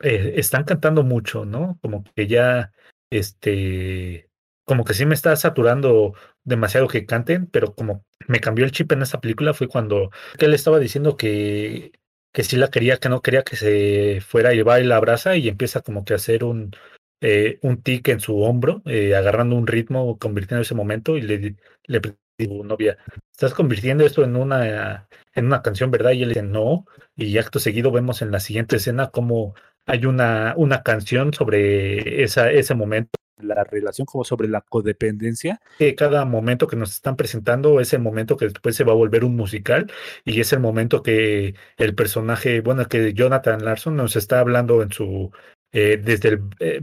eh, están cantando mucho, ¿no? Como que ya, este, como que sí me está saturando demasiado que canten, pero como me cambió el chip en esta película fue cuando él estaba diciendo que, que sí la quería, que no quería que se fuera y va y la abraza y empieza como que a hacer un, eh, un tic en su hombro, eh, agarrando un ritmo, convirtiendo ese momento y le, le digo, novia, ¿estás convirtiendo esto en una, en una canción, verdad? Y él dice, no, y acto seguido vemos en la siguiente escena como hay una, una canción sobre esa, ese momento La relación como sobre la codependencia. cada momento que nos están presentando es el momento que después se va a volver un musical y es el momento que el personaje, bueno, que Jonathan Larson nos está hablando en su, eh, desde, el, eh,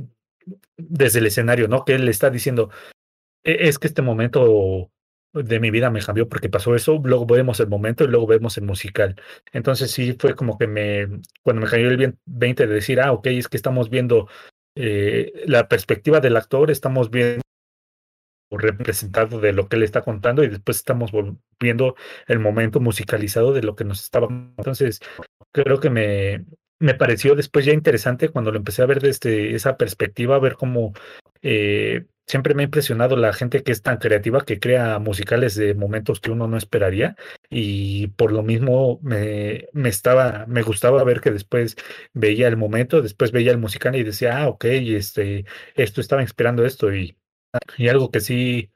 desde el escenario, ¿no? Que él está diciendo, "E- es que este momento de mi vida me cambió porque pasó eso, luego vemos el momento y luego vemos el musical. Entonces sí fue como que me, cuando me cayó el bien- 20 de decir, ah, ok, es que estamos viendo eh, la perspectiva del actor, estamos viendo representado de lo que él está contando y después estamos viendo el momento musicalizado de lo que nos estaba. Entonces, creo que me, me pareció después ya interesante cuando lo empecé a ver desde esa perspectiva, ver cómo eh, siempre me ha impresionado la gente que es tan creativa que crea musicales de momentos que uno no esperaría y por lo mismo me, me estaba, me gustaba ver que después veía el momento, después veía el musical y decía, ah, ok, este, esto estaba inspirando esto y y algo que sí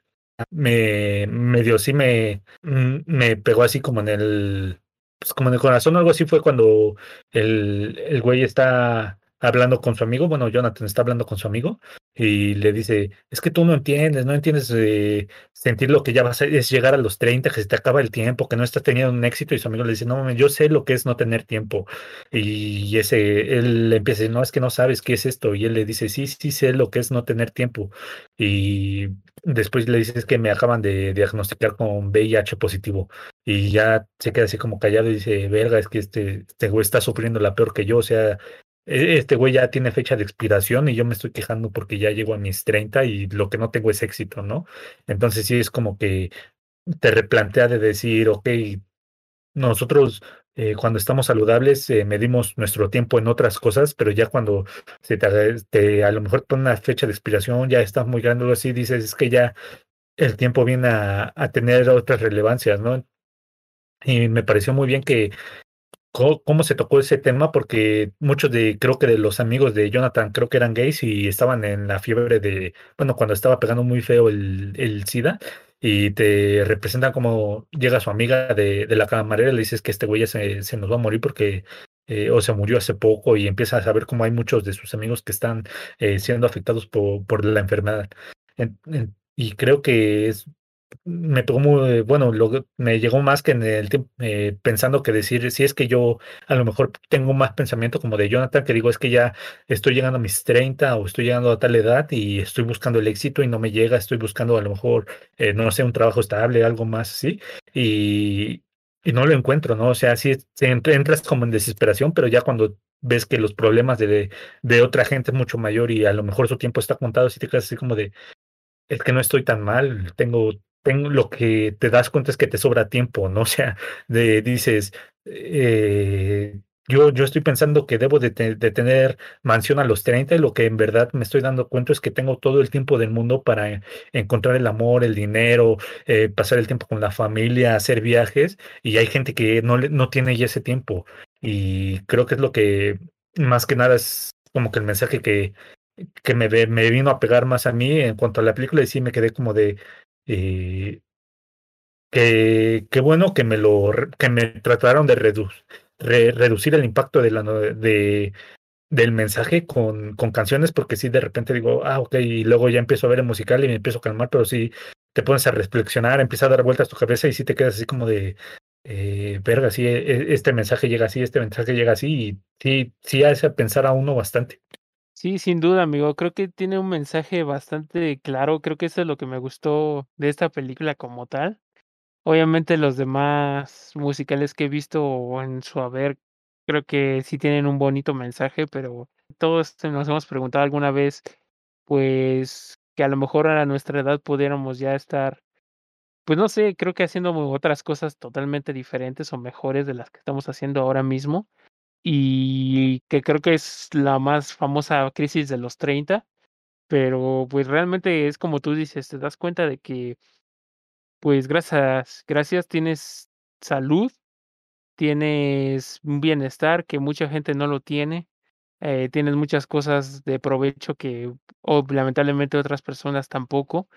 me medio sí me, mm, me pegó así como en el pues como en el corazón, algo así fue cuando el, el güey está hablando con su amigo, bueno, Jonathan está hablando con su amigo y le dice, es que tú no entiendes, no entiendes eh, sentir lo que ya vas a es llegar a los 30, que se te acaba el tiempo, que no estás teniendo un éxito y su amigo le dice, no mames, yo sé lo que es no tener tiempo y ese, él le empieza a decir, no, es que no sabes qué es esto y él le dice, sí, sí sé lo que es no tener tiempo y después le dices que me acaban de diagnosticar con VIH positivo y ya se queda así como callado y dice, verga, es que este, este güey está sufriendo la peor que yo, o sea, este güey ya tiene fecha de expiración y yo me estoy quejando porque ya llego a mis 30 y lo que no tengo es éxito, ¿no? Entonces sí es como que te replantea de decir, ok, nosotros eh, cuando estamos saludables eh, medimos nuestro tiempo en otras cosas, pero ya cuando se te, a lo mejor pone una fecha de expiración, ya estás muy grande o así, dices, es que ya el tiempo viene a tener otras relevancias, ¿no? Y me pareció muy bien que cómo se tocó ese tema, porque muchos de, creo que de los amigos de Jonathan, creo que eran gays y estaban en la fiebre de, bueno, cuando estaba pegando muy feo el, el SIDA, y te representan como llega su amiga de, de la camarera y le dices que este güey ya se, se nos va a morir porque eh, o se murió hace poco y empieza a saber cómo hay muchos de sus amigos que están eh, siendo afectados por, por la enfermedad. y creo que es me pegó muy, bueno, lo, me llegó más que en el tiempo, eh, pensando que decir, si es que yo a lo mejor tengo más pensamiento como de Jonathan, que digo, es que ya estoy llegando a mis 30 o estoy llegando a tal edad y estoy buscando el éxito y no me llega, estoy buscando a lo mejor, eh, no sé, un trabajo estable, algo más así, y, y no lo encuentro, ¿no? O sea, sí, entras como en desesperación, pero ya cuando ves que los problemas de, de otra gente es mucho mayor y a lo mejor su tiempo está contado, si te quedas así como de, es que no estoy tan mal, tengo tengo, lo que te das cuenta es que te sobra tiempo, ¿no? <laughs> O sea, de, dices, eh, yo, yo estoy pensando que debo de, tener mansión a los 30 y lo que en verdad me estoy dando cuenta es que tengo todo el tiempo del mundo para encontrar el amor, el dinero, eh, pasar el tiempo con la familia, hacer viajes y hay gente que no, no tiene ya ese tiempo y creo que es lo que más que nada es como que el mensaje que, que me, me vino a pegar más a mí en cuanto a la película y sí me quedé como de eh, que, qué bueno que me lo que me trataron de reducir el impacto de la, de, del mensaje con, con canciones, porque si de repente digo, ah, ok, y luego ya empiezo a ver el musical y me empiezo a calmar, pero si te pones a reflexionar, empieza a dar vueltas tu cabeza y si te quedas así como de, eh, verga, sí, e, e, este mensaje llega así, este mensaje llega así, y sí, sí hace pensar a uno bastante. Sí, sin duda, amigo. Creo que tiene un mensaje bastante claro. Creo que eso es lo que me gustó de esta película como tal. Obviamente los demás musicales que he visto en su haber, creo que sí tienen un bonito mensaje, pero todos nos hemos preguntado alguna vez, pues, que a lo mejor a nuestra edad pudiéramos ya estar, pues no sé, creo que haciendo otras cosas totalmente diferentes o mejores de las que estamos haciendo ahora mismo y que creo que es la más famosa crisis de los 30, pero pues realmente es como tú dices, te das cuenta de que pues gracias, gracias tienes salud, tienes un bienestar que mucha gente no lo tiene, eh, tienes muchas cosas de provecho que o, lamentablemente otras personas tampoco,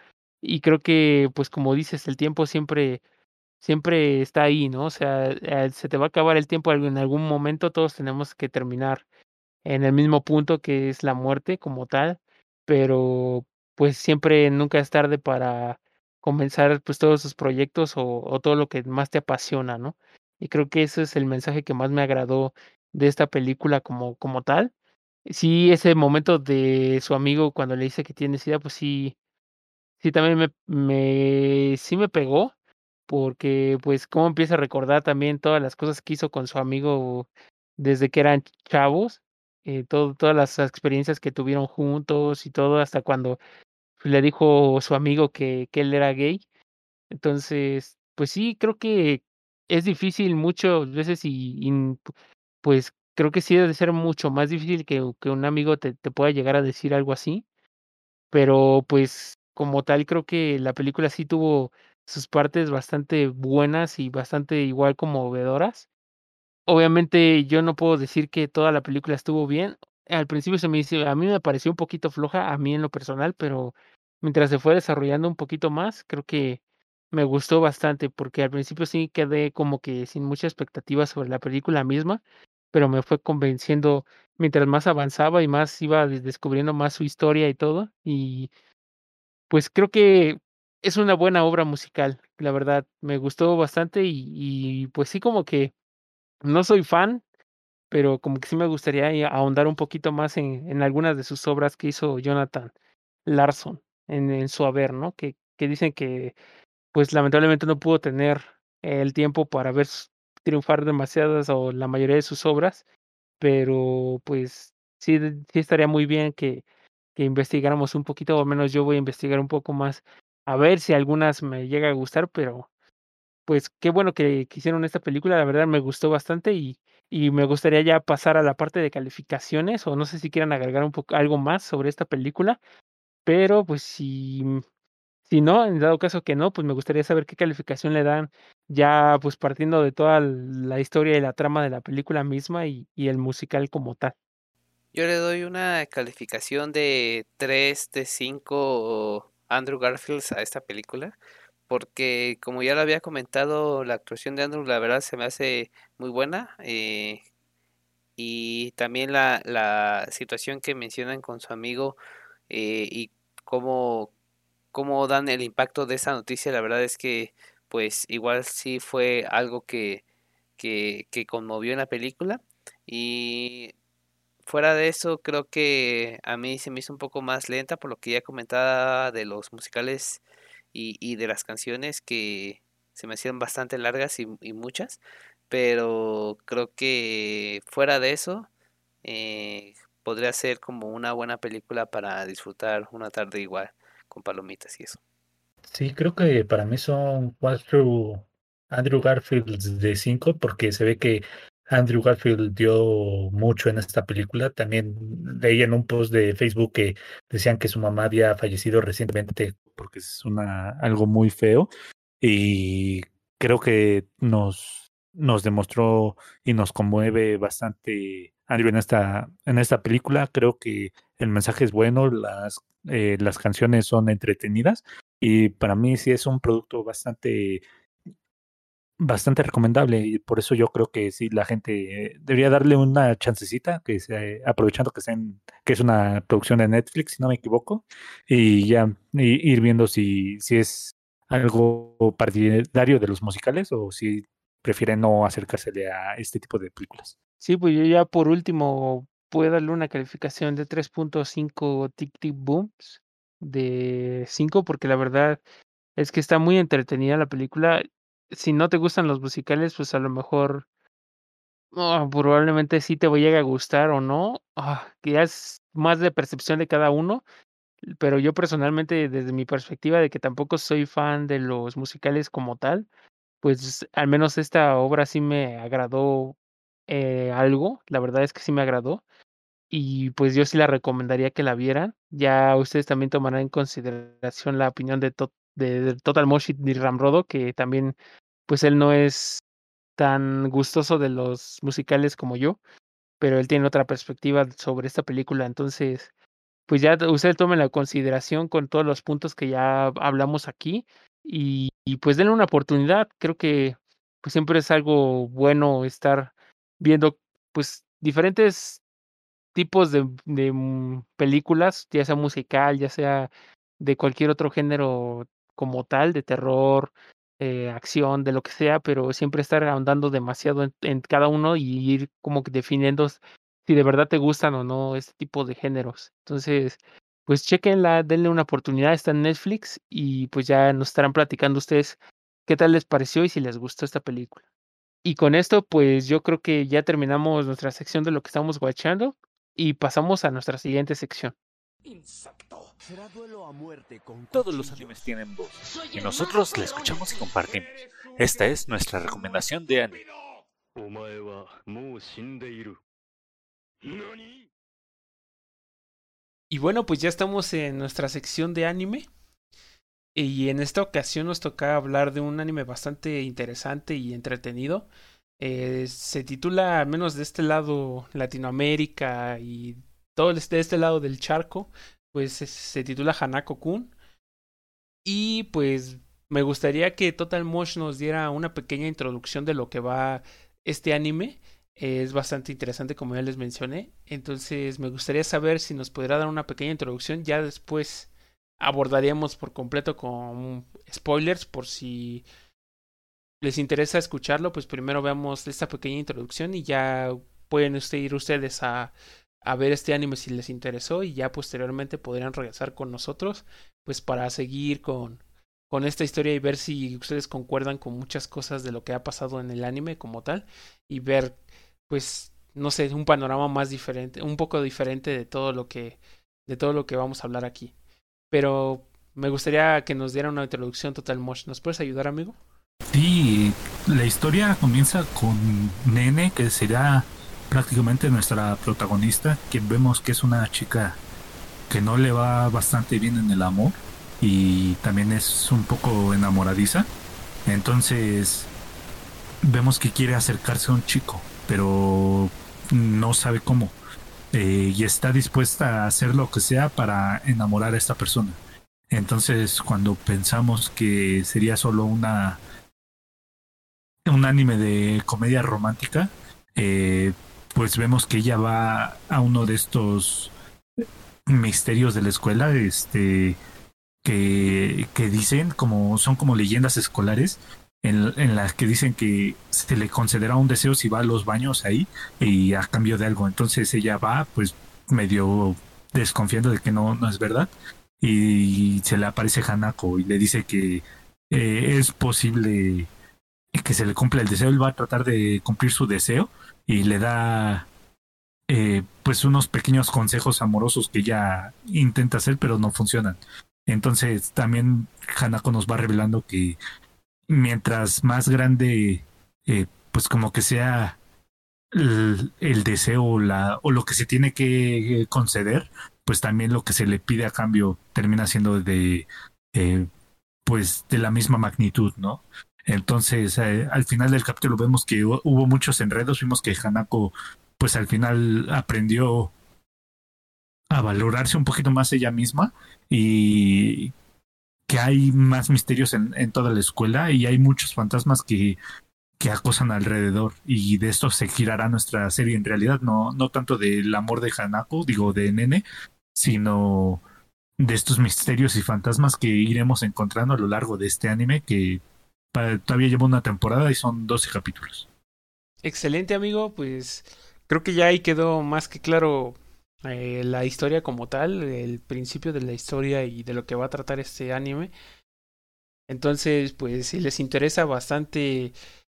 y creo que pues como dices, el tiempo siempre siempre está ahí, ¿no? O sea, eh, se te va a acabar el tiempo en algún momento, todos tenemos que terminar en el mismo punto que es la muerte como tal, pero pues siempre nunca es tarde para comenzar pues todos sus proyectos o, todo lo que más te apasiona, ¿no? Y creo que ese es el mensaje que más me agradó de esta película como, como tal. Sí, ese momento de su amigo cuando le dice que tiene sida, pues sí, sí también me, me sí me pegó, porque pues cómo empieza a recordar también todas las cosas que hizo con su amigo desde que eran chavos, eh, todo, todas las experiencias que tuvieron juntos y todo, hasta cuando le dijo su amigo que, que él era gay. Entonces, pues sí, creo que es difícil muchas veces y, y pues creo que sí debe ser mucho más difícil que, que un amigo te, te pueda llegar a decir algo así. Pero pues como tal, creo que la película sí tuvo sus partes bastante buenas y bastante igual conmovedoras. Obviamente yo no puedo decir que toda la película estuvo bien. Al principio se me dice, a mí me pareció un poquito floja, a mí en lo personal, pero mientras se fue desarrollando un poquito más, creo que me gustó bastante, porque al principio sí quedé como que sin mucha expectativa sobre la película misma, pero me fue convenciendo mientras más avanzaba y más iba descubriendo más su historia y todo. Y pues creo que es una buena obra musical, la verdad, me gustó bastante y, pues sí como que no soy fan, pero como que sí me gustaría ahondar un poquito más en, en algunas de sus obras que hizo Jonathan Larson en, en su haber, ¿no? Que, que dicen que pues lamentablemente no pudo tener el tiempo para ver triunfar demasiadas o la mayoría de sus obras, pero pues sí, sí estaría muy bien que, que investigáramos un poquito, o al menos yo voy a investigar un poco más a ver si algunas me llega a gustar, pero pues qué bueno que, hicieron esta película, la verdad me gustó bastante y, y me gustaría ya pasar a la parte de calificaciones o no sé si quieran agregar un poco algo más sobre esta película, pero pues si Si no, en dado caso que no, pues me gustaría saber qué calificación le dan ya pues partiendo de toda la historia y la trama de la película misma y, y el musical como tal. Yo le doy una calificación de 3 de 5 Andrew Garfields a esta película, porque como ya lo había comentado, la actuación de Andrew la verdad se me hace muy buena. eh, y también la, la situación que mencionan con su amigo eh, y cómo, cómo dan el impacto de esa noticia, la verdad es que pues igual sí fue algo que, que, que conmovió en la película. Y fuera de eso, creo que a mí se me hizo un poco más lenta por lo que ya comentaba de los musicales y, de las canciones que se me hacían bastante largas y, muchas, pero creo que fuera de eso eh, podría ser como una buena película para disfrutar una tarde igual con palomitas y eso. Sí, creo que para mí son cuatro Andrew Garfield de cinco, porque se ve que Andrew Garfield dio mucho en esta película. También leí en un post de Facebook que decían que su mamá había fallecido recientemente porque es una, algo muy feo. Y creo que nos, nos demostró y nos conmueve bastante Andrew en esta, en esta película. Creo que el mensaje es bueno, las, eh, las canciones son entretenidas y para mí sí es un producto bastante bastante recomendable y por eso yo creo que sí la gente eh, debería darle una chancecita que se, aprovechando que está en, que es una producción de Netflix si no me equivoco y ya ir viendo si si es algo partidario de los musicales o si prefiere no acercársele a este tipo de películas. Sí, pues yo ya por último puedo darle una calificación de 3.5 Tic Tic Booms de 5 porque la verdad es que está muy entretenida la película. Si no te gustan los musicales, pues a lo mejor oh, probablemente sí te vaya a gustar o no. Ya es más de percepción de cada uno. Pero yo personalmente, desde mi perspectiva de que tampoco soy fan de los musicales como tal, pues al menos esta obra sí me agradó eh, algo. La verdad es que sí me agradó. Y pues yo sí la recomendaría que la vieran. Ya ustedes también tomarán en consideración la opinión de, To- de, Total Motion y Ramrodo, que también, pues él no es tan gustoso de los musicales como yo, pero él tiene otra perspectiva sobre esta película. Entonces, pues ya t- ustedes tomen la consideración con todos los puntos que ya hablamos aquí y, pues denle una oportunidad. Creo que pues siempre es algo bueno estar viendo pues diferentes tipos de, de mm, películas, ya sea musical, ya sea de cualquier otro género como tal, de terror, eh, acción, de lo que sea, pero siempre estar ahondando demasiado en, cada uno y ir como que definiendo si de verdad te gustan o no este tipo de géneros. Entonces, pues chequenla, denle una oportunidad, está en Netflix y pues ya nos estarán platicando ustedes qué tal les pareció y si les gustó esta película. Y con esto, pues yo creo que ya terminamos nuestra sección de lo que estamos guachando y pasamos a nuestra siguiente sección. Todos los animes tienen voz y nosotros la escuchamos y compartimos. Esta es nuestra recomendación de anime. Y bueno, pues ya estamos en nuestra sección de anime. Y en esta ocasión nos toca hablar de un anime bastante interesante y entretenido. Eh, se titula, al menos de este lado, Latinoamérica y todo de este lado del charco, pues se, titula Hanako-kun. Y pues me gustaría que Total Mosh nos diera una pequeña introducción de lo que va este anime. Es bastante interesante, como ya les mencioné. Entonces me gustaría saber si nos podrá dar una pequeña introducción. Ya después abordaríamos por completo con spoilers por si les interesa escucharlo, pues primero veamos esta pequeña introducción y ya pueden usted ir ustedes a, a ver este anime si les interesó y ya posteriormente podrían regresar con nosotros pues para seguir con, con esta historia y ver si ustedes concuerdan con muchas cosas de lo que ha pasado en el anime como tal y ver pues no sé un panorama más diferente un poco diferente de todo lo que de todo lo que vamos a hablar aquí pero me gustaría que nos diera una introducción total Mosh ¿nos puedes ayudar amigo? Sí, la historia comienza con Nene, que será prácticamente nuestra protagonista, quien vemos que es una chica que no le va bastante bien en el amor y también es un poco enamoradiza. Entonces vemos que quiere acercarse a un chico, pero no sabe cómo. Eh, y está dispuesta a hacer lo que sea para enamorar a esta persona. Entonces, cuando pensamos que sería solo una un anime de comedia romántica, eh, pues vemos que ella va a uno de estos misterios de la escuela, este que, que dicen como son como leyendas escolares en, en, las que dicen que se le concederá un deseo si va a los baños ahí y a cambio de algo. Entonces ella va, pues medio desconfiando de que no, no es verdad y se le aparece Hanako y le dice que eh, es posible que se le cumpla el deseo, él va a tratar de cumplir su deseo y le da eh, pues unos pequeños consejos amorosos que ella intenta hacer pero no funcionan. Entonces también Hanako nos va revelando que mientras más grande eh, pues como que sea el, deseo la, o lo que se tiene que conceder, pues también lo que se le pide a cambio termina siendo de, eh, pues de la misma magnitud, ¿no? Entonces, eh, al final del capítulo vemos que hubo muchos enredos, vimos que Hanako, pues al final aprendió a valorarse un poquito más ella misma y que hay más misterios en, toda la escuela y hay muchos fantasmas que, que acosan alrededor y de esto se girará nuestra serie en realidad, no, no tanto del amor de Hanako, digo de Nene, sino de estos misterios y fantasmas que iremos encontrando a lo largo de este anime que todavía lleva una temporada y son 12 capítulos. Excelente amigo, pues creo que ya ahí quedó más que claro eh, la historia como tal, el principio de la historia y de lo que va a tratar este anime. Entonces, pues si les interesa bastante,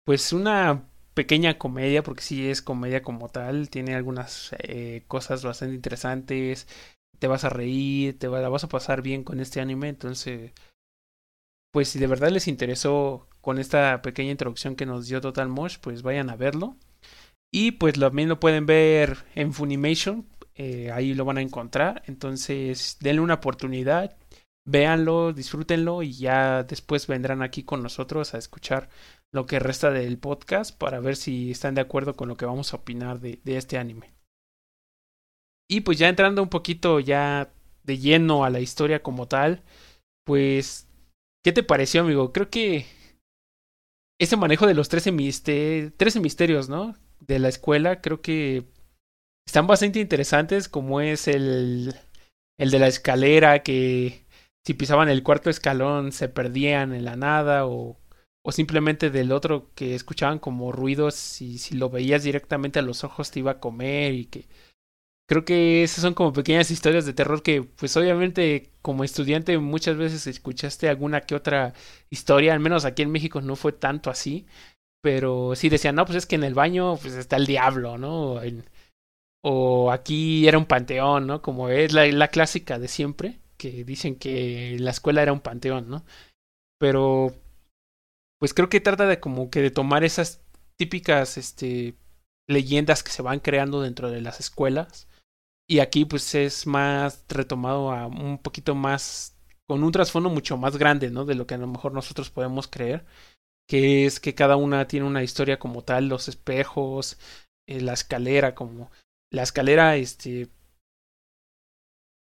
pues una pequeña comedia, porque sí es comedia como tal, tiene algunas eh, cosas bastante interesantes, te vas a reír, te la vas a pasar bien con este anime, entonces, pues si de verdad les interesó con esta pequeña introducción que nos dio Total Mosh, pues vayan a verlo. Y pues también lo pueden ver en Funimation, eh, ahí lo van a encontrar, entonces denle una oportunidad, véanlo, disfrútenlo y ya después vendrán aquí con nosotros a escuchar lo que resta del podcast para ver si están de acuerdo con lo que vamos a opinar de, de este anime. Y pues ya entrando un poquito ya de lleno a la historia como tal, pues, ¿qué te pareció, amigo? Creo que ese manejo de los 13, misterios, ¿no? De la escuela, creo que están bastante interesantes, como es el, el de la escalera, que si pisaban el cuarto escalón se perdían en la nada, o, o simplemente del otro que escuchaban como ruidos y si lo veías directamente a los ojos te iba a comer y que creo que esas son como pequeñas historias de terror que pues obviamente como estudiante muchas veces escuchaste alguna que otra historia, al menos aquí en México no fue tanto así, pero sí decían, no, pues es que en el baño pues está el diablo, ¿no? o aquí era un panteón, ¿no? Como es la, la clásica de siempre, que dicen que la escuela era un panteón, ¿no? Pero pues creo que trata de como que de tomar esas típicas este leyendas que se van creando dentro de las escuelas y aquí pues es más retomado a un poquito más, con un trasfondo mucho más grande, ¿no? De lo que a lo mejor nosotros podemos creer, que es que cada una tiene una historia como tal, los espejos, eh, la escalera, como la escalera, este,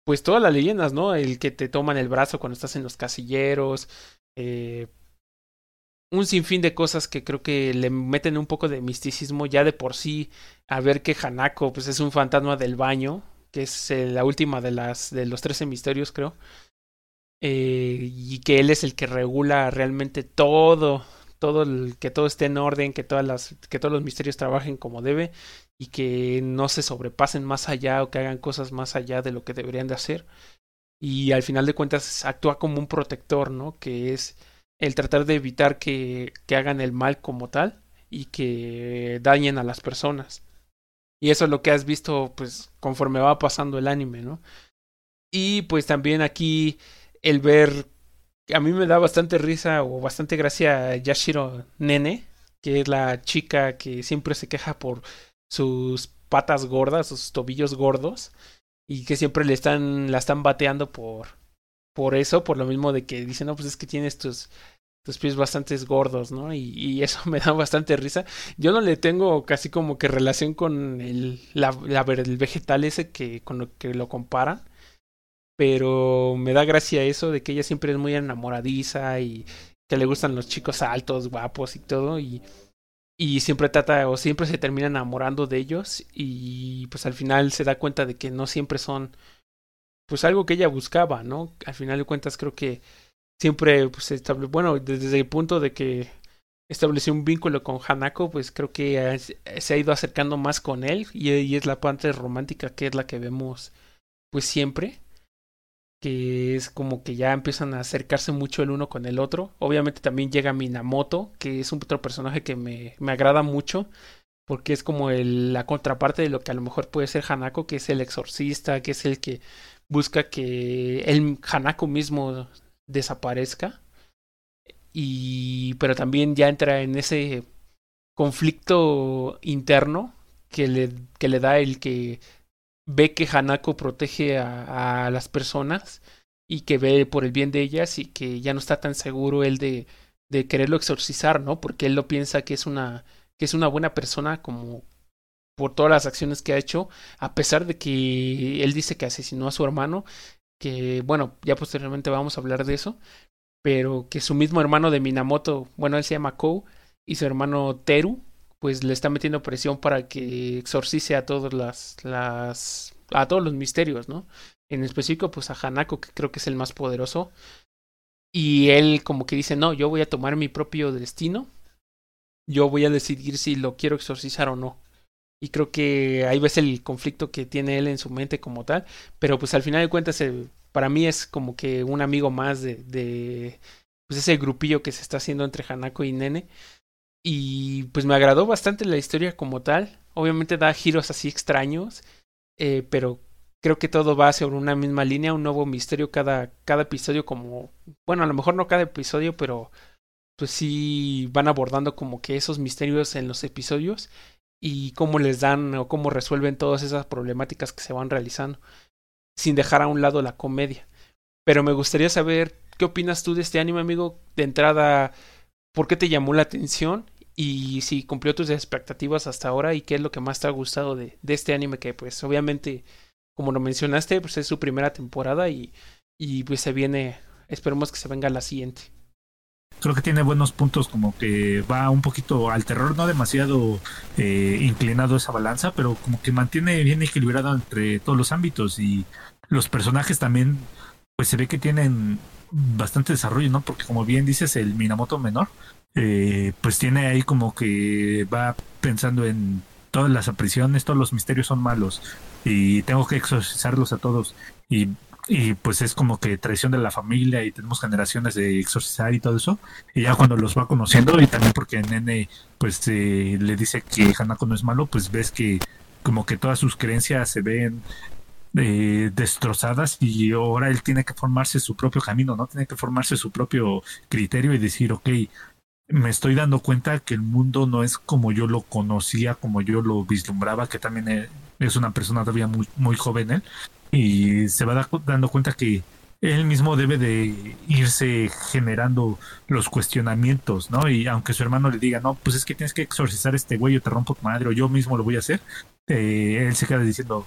pues todas las leyendas, ¿no? El que te toman el brazo cuando estás en los casilleros, eh, un sinfín de cosas que creo que le meten un poco de misticismo ya de por sí a ver que Hanako pues es un fantasma del baño que es eh, la última de las de los 13 misterios, creo. Eh, y que él es el que regula realmente todo, todo el, que todo esté en orden, que todas las, que todos los misterios trabajen como debe y que no se sobrepasen más allá o que hagan cosas más allá de lo que deberían de hacer. Y al final de cuentas actúa como un protector, ¿no? Que es el tratar de evitar que, que hagan el mal como tal y que dañen a las personas. Y eso es lo que has visto, pues, conforme va pasando el anime, ¿no? Y pues también aquí el ver, a mí me da bastante risa o bastante gracia Yashiro Nene, que es la chica que siempre se queja por sus patas gordas, sus tobillos gordos, y que siempre le están, la están bateando por, por eso, por lo mismo de que dicen, no, pues es que tienes tus, tus pies bastante gordos, ¿no? Y, y, eso <laughs> me da bastante risa. Yo no le tengo casi como que relación con el, la, la, el vegetal ese que con lo que lo comparan. Pero me da gracia eso de que ella siempre es muy enamoradiza y que le gustan los chicos altos, guapos y todo. Y, y siempre trata o siempre se termina enamorando de ellos. Y pues al final se da cuenta de que no siempre son pues algo que ella buscaba, ¿no? Al final de cuentas creo que siempre, pues, estable, bueno, desde el punto de que estableció un vínculo con Hanako, pues creo que se ha ido acercando más con él y, y, es la parte romántica que es la que vemos, pues siempre, que es como que ya empiezan a acercarse mucho el uno con el otro. Obviamente también llega Minamoto, que es un otro personaje que me, me agrada mucho. Porque es como el, la contraparte de lo que a lo mejor puede ser Hanako, que es el exorcista, que es el que busca que el Hanako mismo desaparezca. Y pero también ya entra en ese conflicto interno que le, que le da el que ve que Hanako protege a, las personas y que ve por el bien de ellas y que ya no está tan seguro él de, de quererlo exorcizar, ¿no? Porque él lo piensa que es una que es una buena persona como por todas las acciones que ha hecho, a pesar de que él dice que asesinó a su hermano, que bueno, ya posteriormente vamos a hablar de eso, pero que su mismo hermano de Minamoto, bueno, él se llama Kou, y su hermano Teru, pues le está metiendo presión para que exorcice a todas las, las, a todos los misterios, ¿no? En específico, pues a Hanako, que creo que es el más poderoso. Y él como que dice, no, yo voy a tomar mi propio destino. Yo voy a decidir si lo quiero exorcizar o no. Y creo que ahí ves el conflicto que tiene él en su mente como tal. Pero pues al final de cuentas, el, para mí es como que un amigo más de, de pues ese grupillo que se está haciendo entre Hanako y Nene. Y pues me agradó bastante la historia como tal. Obviamente da giros así extraños. Eh, pero creo que todo va sobre una misma línea, un nuevo misterio cada, cada episodio como... Bueno, a lo mejor no cada episodio, pero pues sí van abordando como que esos misterios en los episodios y cómo les dan o cómo resuelven todas esas problemáticas que se van realizando, sin dejar a un lado la comedia. Pero me gustaría saber qué opinas tú de este anime, amigo. De entrada, ¿por qué te llamó la atención? Y si cumplió tus expectativas hasta ahora y qué es lo que más te ha gustado de, de este anime que pues obviamente, como lo mencionaste, pues es su primera temporada y, y pues se viene, esperemos que se venga la siguiente creo que tiene buenos puntos como que va un poquito al terror, no demasiado eh, inclinado esa balanza, pero como que mantiene bien equilibrado entre todos los ámbitos y los personajes también, pues se ve que tienen bastante desarrollo, ¿no? Porque como bien dices, el Minamoto menor, eh, pues tiene ahí como que va pensando en todas las aprisiones, todos los misterios son malos y tengo que exorcizarlos a todos. Y y pues es como que traición de la familia y tenemos generaciones de exorcizar y todo eso. Y ya cuando los va conociendo y también porque Nene pues eh, le dice que Hanako no es malo pues ves que como que todas sus creencias se ven eh, destrozadas y ahora él tiene que formarse su propio camino no tiene que formarse su propio criterio y decir ok me estoy dando cuenta que el mundo no es como yo lo conocía como yo lo vislumbraba que también eh, es una persona todavía muy muy joven él y se va dando cuenta que él mismo debe de irse generando los cuestionamientos, ¿no? Y aunque su hermano le diga, no, pues es que tienes que exorcizar a este güey, yo te rompo tu madre, o yo mismo lo voy a hacer, eh, él se queda diciendo,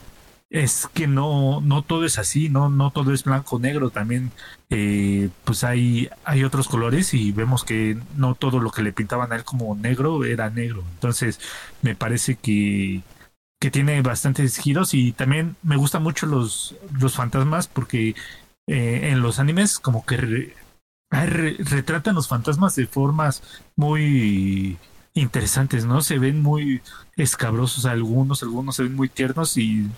es que no, no todo es así, no, no todo es blanco negro, también eh, pues hay, hay otros colores y vemos que no todo lo que le pintaban a él como negro era negro. Entonces, me parece que que tiene bastantes giros y también me gustan mucho los, los fantasmas porque eh, en los animes como que retratan los fantasmas de formas muy interesantes, ¿no? Se ven muy escabrosos algunos, algunos se ven muy tiernos y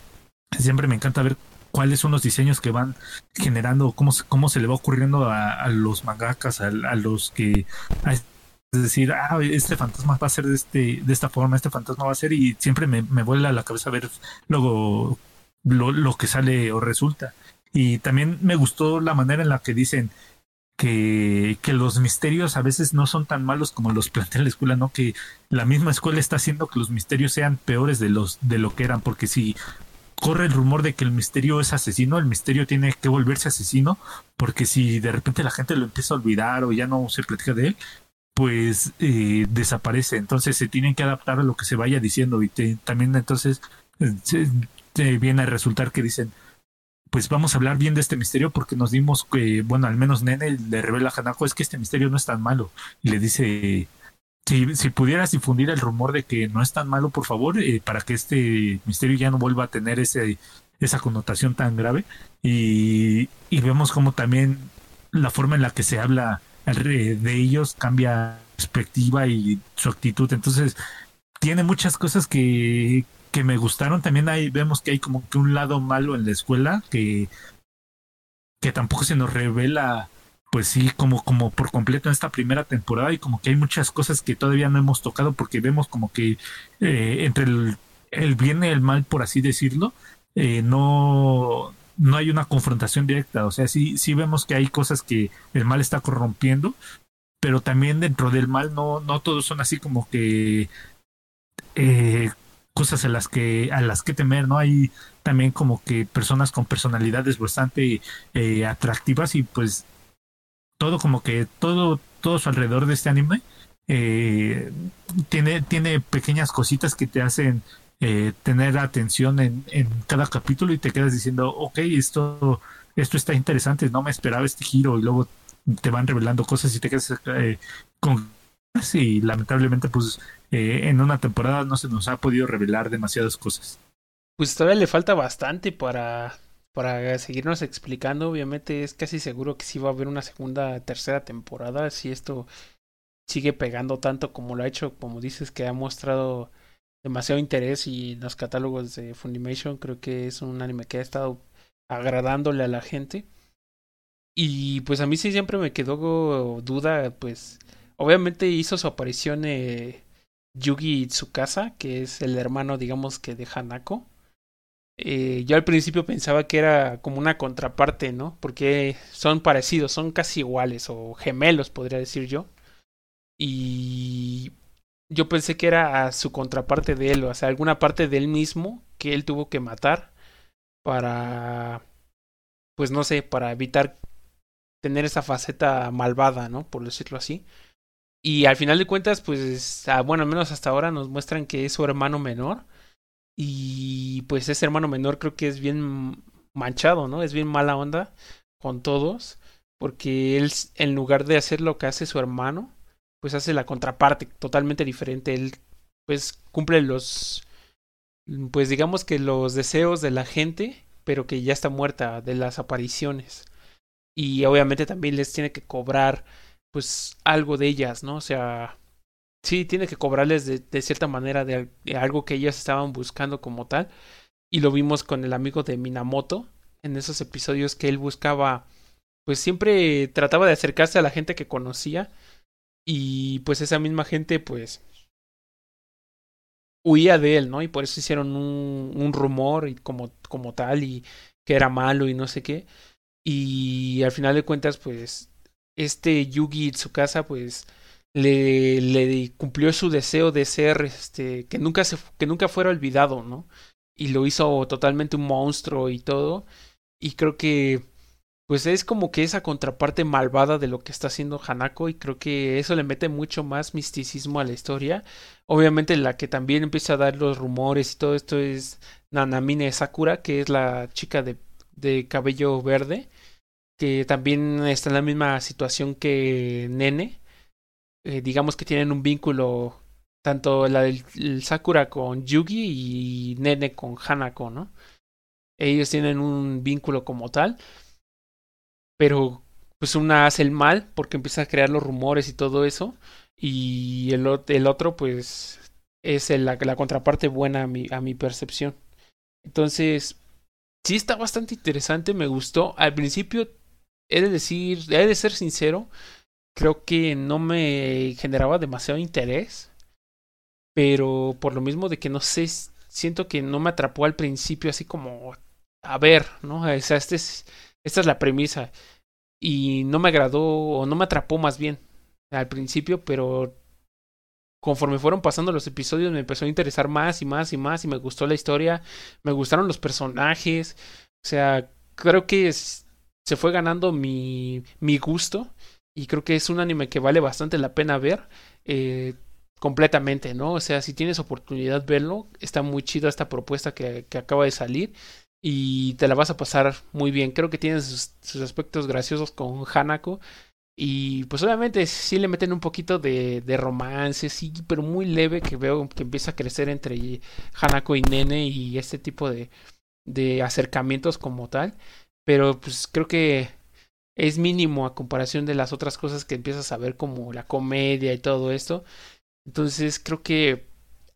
siempre me encanta ver cuáles son los diseños que van generando, cómo, cómo se le va ocurriendo a, a los mangakas, a, a, los que es decir, ah, este fantasma va a ser de, este, de esta forma, este fantasma va a ser, y siempre me, vuela a la cabeza ver luego lo, lo, que sale o resulta. Y también me gustó la manera en la que dicen que, que los misterios a veces no son tan malos como los <laughs> plantea la escuela, ¿no? Que la misma escuela está haciendo que los misterios sean peores de los de lo que eran, porque si corre el rumor de que el misterio es asesino, el misterio tiene que volverse asesino, porque si de repente la gente lo empieza a olvidar o ya no se platica de él, pues eh, desaparece. Entonces se tienen que adaptar a lo que se vaya diciendo y también entonces se, viene a resultar que dicen, pues vamos a hablar bien de este misterio porque nos dimos que, bueno, al menos Nene le revela a Hanako es que este misterio no es tan malo. Y le dice, si, si pudieras difundir el rumor de que no es tan malo, por favor, eh, para que este misterio ya no vuelva a tener ese, esa connotación tan grave. Y, y vemos como también la forma en la que se habla de ellos cambia perspectiva y su actitud. Entonces, tiene muchas cosas que, que me gustaron. También ahí vemos que hay como que un lado malo en la escuela que, que tampoco se nos revela, pues sí, como, como por completo en esta primera temporada y como que hay muchas cosas que todavía no hemos tocado porque vemos como que eh, entre el, el, bien y el mal, por así decirlo, eh, no, no hay una confrontación directa. O sea, sí, sí vemos que hay cosas que el mal está corrompiendo, pero también dentro del mal no, no todos son así como que eh, cosas a las que a las que temer no hay también como que personas con personalidades bastante eh, atractivas y pues todo como que todo todo su alrededor de este anime eh, tiene tiene pequeñas cositas que te hacen eh, tener atención en, en cada capítulo y te quedas diciendo ok esto esto está interesante no me esperaba este giro y luego te van revelando cosas y te quedas con y lamentablemente pues eh, en una temporada no se nos ha podido revelar demasiadas cosas. Pues todavía le falta bastante para, para seguirnos explicando. Obviamente es casi seguro que sí va a haber una segunda, tercera temporada. Si esto sigue pegando tanto como lo ha hecho, como dices, que ha mostrado demasiado interés y los catálogos de Funimation creo que es un anime que ha estado agradándole a la gente. Y pues a mí sí siempre me quedó duda, pues obviamente hizo su aparición eh, Yugi Tsukasa, que es el hermano, digamos que de Hanako. Eh, yo al principio pensaba que era como una contraparte, ¿no? Porque son parecidos, son casi iguales o gemelos, podría decir yo. Y yo pensé que era a su contraparte de él, o sea, alguna parte de él mismo que él tuvo que matar para, pues no sé, para evitar tener esa faceta malvada, ¿no? Por decirlo así. Y al final de cuentas, pues, bueno, al menos hasta ahora nos muestran que es su hermano menor. Y pues ese hermano menor creo que es bien manchado, ¿no? Es bien mala onda con todos. Porque él, en lugar de hacer lo que hace su hermano, pues hace la contraparte, totalmente diferente. Él, pues, cumple los, pues digamos que los deseos de la gente, pero que ya está muerta de las apariciones. Y obviamente también les tiene que cobrar pues algo de ellas, ¿no? O sea, sí, tiene que cobrarles de, de cierta manera de, algo que ellas estaban buscando como tal. Y lo vimos con el amigo de Minamoto en esos episodios que él buscaba, pues siempre trataba de acercarse a la gente que conocía y pues esa misma gente pues huía de él, ¿no? Y por eso hicieron un, rumor y como, como tal y que era malo y no sé qué. Y al final de cuentas pues este Yugi Tsukasa pues le, le cumplió su deseo de ser este que nunca se que nunca fuera olvidado, ¿no? Y lo hizo totalmente un monstruo y todo. Y creo que pues es como que esa contraparte malvada de lo que está haciendo Hanako y creo que eso le mete mucho más misticismo a la historia. Obviamente la que también empieza a dar los rumores y todo esto es Nanamine Sakura, que es la chica de, de cabello verde que también está en la misma situación que Nene. Eh, digamos que tienen un vínculo tanto la del Sakura con Yugi y Nene con Hanako, ¿no? Ellos tienen un vínculo como tal, pero pues una hace el mal porque empieza a crear los rumores y todo eso, y el, el otro pues es la, la contraparte buena a mi, a mi percepción. Entonces, sí está bastante interesante, me gustó. Al principio he de decir, he de ser sincero, creo que no me generaba demasiado interés, pero por lo mismo de que no sé, siento que no me atrapó al principio así como, a ver, ¿no? O sea, este es, esta es la premisa y no me agradó o no me atrapó más bien al principio, pero conforme fueron pasando los episodios me empezó a interesar más y más y más y me gustó la historia, me gustaron los personajes, o sea, creo que se fue ganando mi, mi gusto y creo que es un anime que vale bastante la pena ver eh, completamente, ¿no? O sea, si tienes oportunidad verlo, está muy chida esta propuesta que, que acaba de salir y te la vas a pasar muy bien. Creo que tiene sus, sus aspectos graciosos con Hanako y pues obviamente sí le meten un poquito de, de romance, sí, pero muy leve que veo que empieza a crecer entre Hanako y Nene y este tipo de, de acercamientos como tal. Pero pues creo que es mínimo a comparación de las otras cosas que empiezas a ver como la comedia y todo esto. Entonces creo que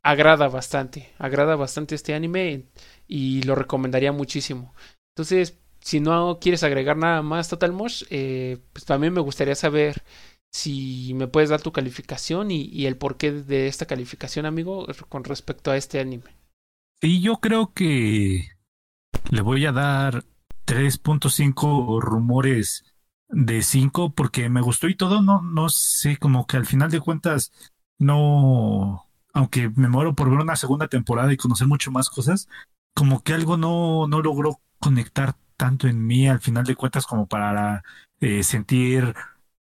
agrada bastante, agrada bastante este anime y lo recomendaría muchísimo. Entonces, si no quieres agregar nada más Total Mosh, eh, pues también me gustaría saber si me puedes dar tu calificación y, el porqué de esta calificación, amigo, con respecto a este anime. Sí, yo creo que le voy a dar 3.5 rumores de 5 porque me gustó y todo, no, no sé, como que al final de cuentas, no, aunque me muero por ver una segunda temporada y conocer mucho más cosas, como que algo no, no logró conectar tanto en mí al final de cuentas como para eh, sentir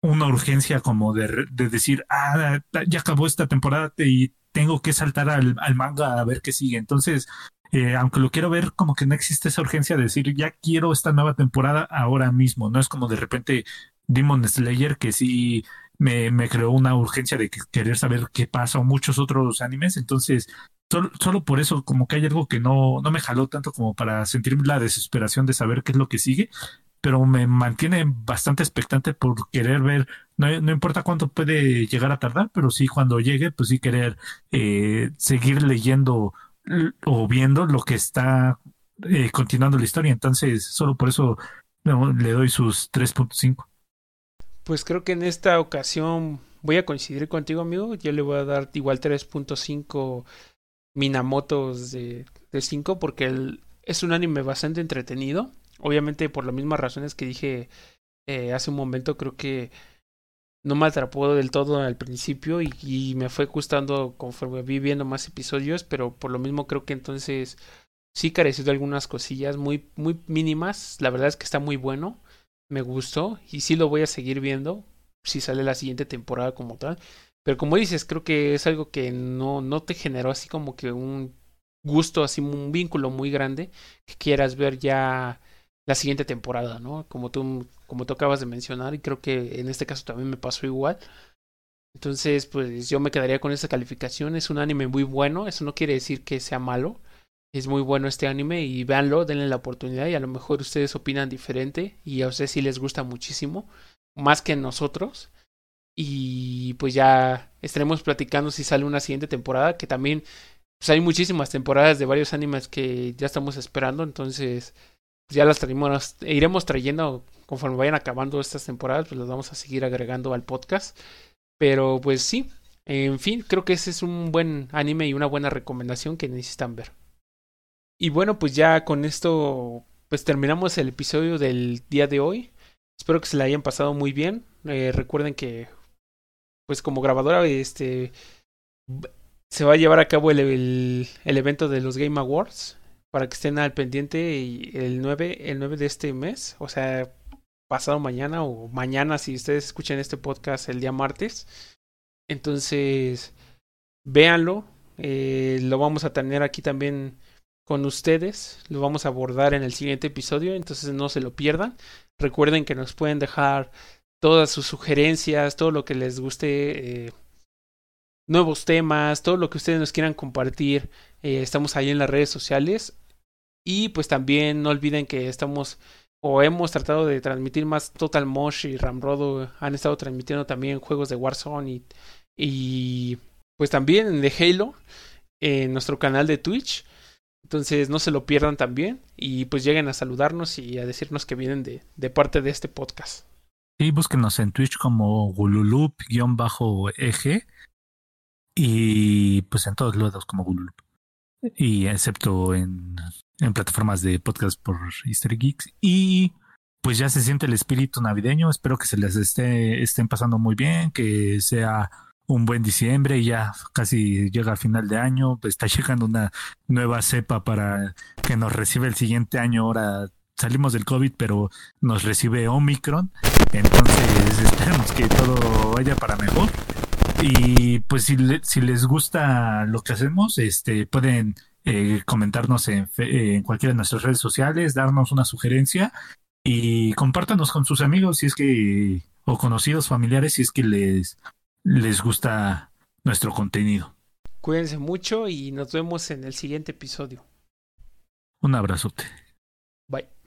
una urgencia como de, de, decir, ah, ya acabó esta temporada y tengo que saltar al, manga a ver qué sigue. Entonces, eh, aunque lo quiero ver, como que no existe esa urgencia de decir, ya quiero esta nueva temporada ahora mismo. No es como de repente Demon Slayer, que sí me, me creó una urgencia de querer saber qué pasa, o muchos otros animes. Entonces, solo, solo por eso, como que hay algo que no, no me jaló tanto como para sentir la desesperación de saber qué es lo que sigue pero me mantiene bastante expectante por querer ver, no, no, importa cuánto puede llegar a tardar, pero sí cuando llegue, pues sí querer eh, seguir leyendo o viendo lo que está eh, continuando la historia. Entonces, solo por eso le doy sus 3.5. Pues creo que en esta ocasión voy a coincidir contigo, amigo. Yo le voy a dar igual 3.5 Minamotos de, de 5 porque es un anime bastante entretenido. Obviamente por las mismas razones que dije eh, hace un momento, creo que no me atrapó del todo al principio y, y, me fue gustando conforme vi viendo más episodios, pero por lo mismo creo que entonces sí careció de algunas cosillas muy, muy mínimas. La verdad es que está muy bueno, me gustó y sí lo voy a seguir viendo si sale la siguiente temporada como tal. Pero como dices, creo que es algo que no, no te generó así como que un gusto, así un vínculo muy grande que quieras ver ya la siguiente temporada, ¿no? Como tú, como tú acabas de mencionar, y creo que en este caso también me pasó igual. Entonces, pues yo me quedaría con esta calificación. Es un anime muy bueno, eso no quiere decir que sea malo. Es muy bueno este anime y véanlo, denle la oportunidad y a lo mejor ustedes opinan diferente y a ustedes sí les gusta muchísimo, más que nosotros. Y pues ya estaremos platicando si sale una siguiente temporada, que también pues hay muchísimas temporadas de varios animes que ya estamos esperando, entonces pues ya las traemos, iremos trayendo conforme vayan acabando estas temporadas, pues las vamos a seguir agregando al podcast. Pero pues sí, en fin, creo que ese es un buen anime y una buena recomendación que necesitan ver. Y bueno, pues ya con esto, pues terminamos el episodio del día de hoy. Espero que se la hayan pasado muy bien. Eh, recuerden que, pues como grabadora, este, se va a llevar a cabo el, el, evento de los Game Awards para que estén al pendiente el 9, el 9 de este mes, o sea, pasado mañana o mañana si ustedes escuchan este podcast el día martes. Entonces, véanlo, eh, lo vamos a tener aquí también con ustedes, lo vamos a abordar en el siguiente episodio, entonces no se lo pierdan. Recuerden que nos pueden dejar todas sus sugerencias, todo lo que les guste, eh, nuevos temas, todo lo que ustedes nos quieran compartir. Eh, estamos ahí en las redes sociales. Y pues también no olviden que estamos o hemos tratado de transmitir más Total Mosh y Ramrodo han estado transmitiendo también juegos de Warzone y, y pues también de Halo en nuestro canal de Twitch. Entonces no se lo pierdan también y pues lleguen a saludarnos y a decirnos que vienen de, de parte de este podcast. Sí, búsquenos en Twitch como Gululup-eje y pues en todos lados como Gululup. Y excepto en en plataformas de podcast por History Geeks. Y pues ya se siente el espíritu navideño. Espero que se les esté, estén pasando muy bien, que sea un buen diciembre y ya casi llega a final de año, está <laughs> llegando una nueva cepa para que nos reciba el siguiente año. Ahora salimos del COVID, pero nos recibe Omicron, entonces esperemos que todo vaya para mejor. Y pues si, si les gusta lo que hacemos, este pueden eh, comentarnos en, en cualquiera de nuestras redes sociales, darnos una sugerencia y compártanos con sus amigos si es que o conocidos familiares si es que les les gusta nuestro contenido. Cuídense mucho y nos vemos en el siguiente episodio. Un abrazote. Bye.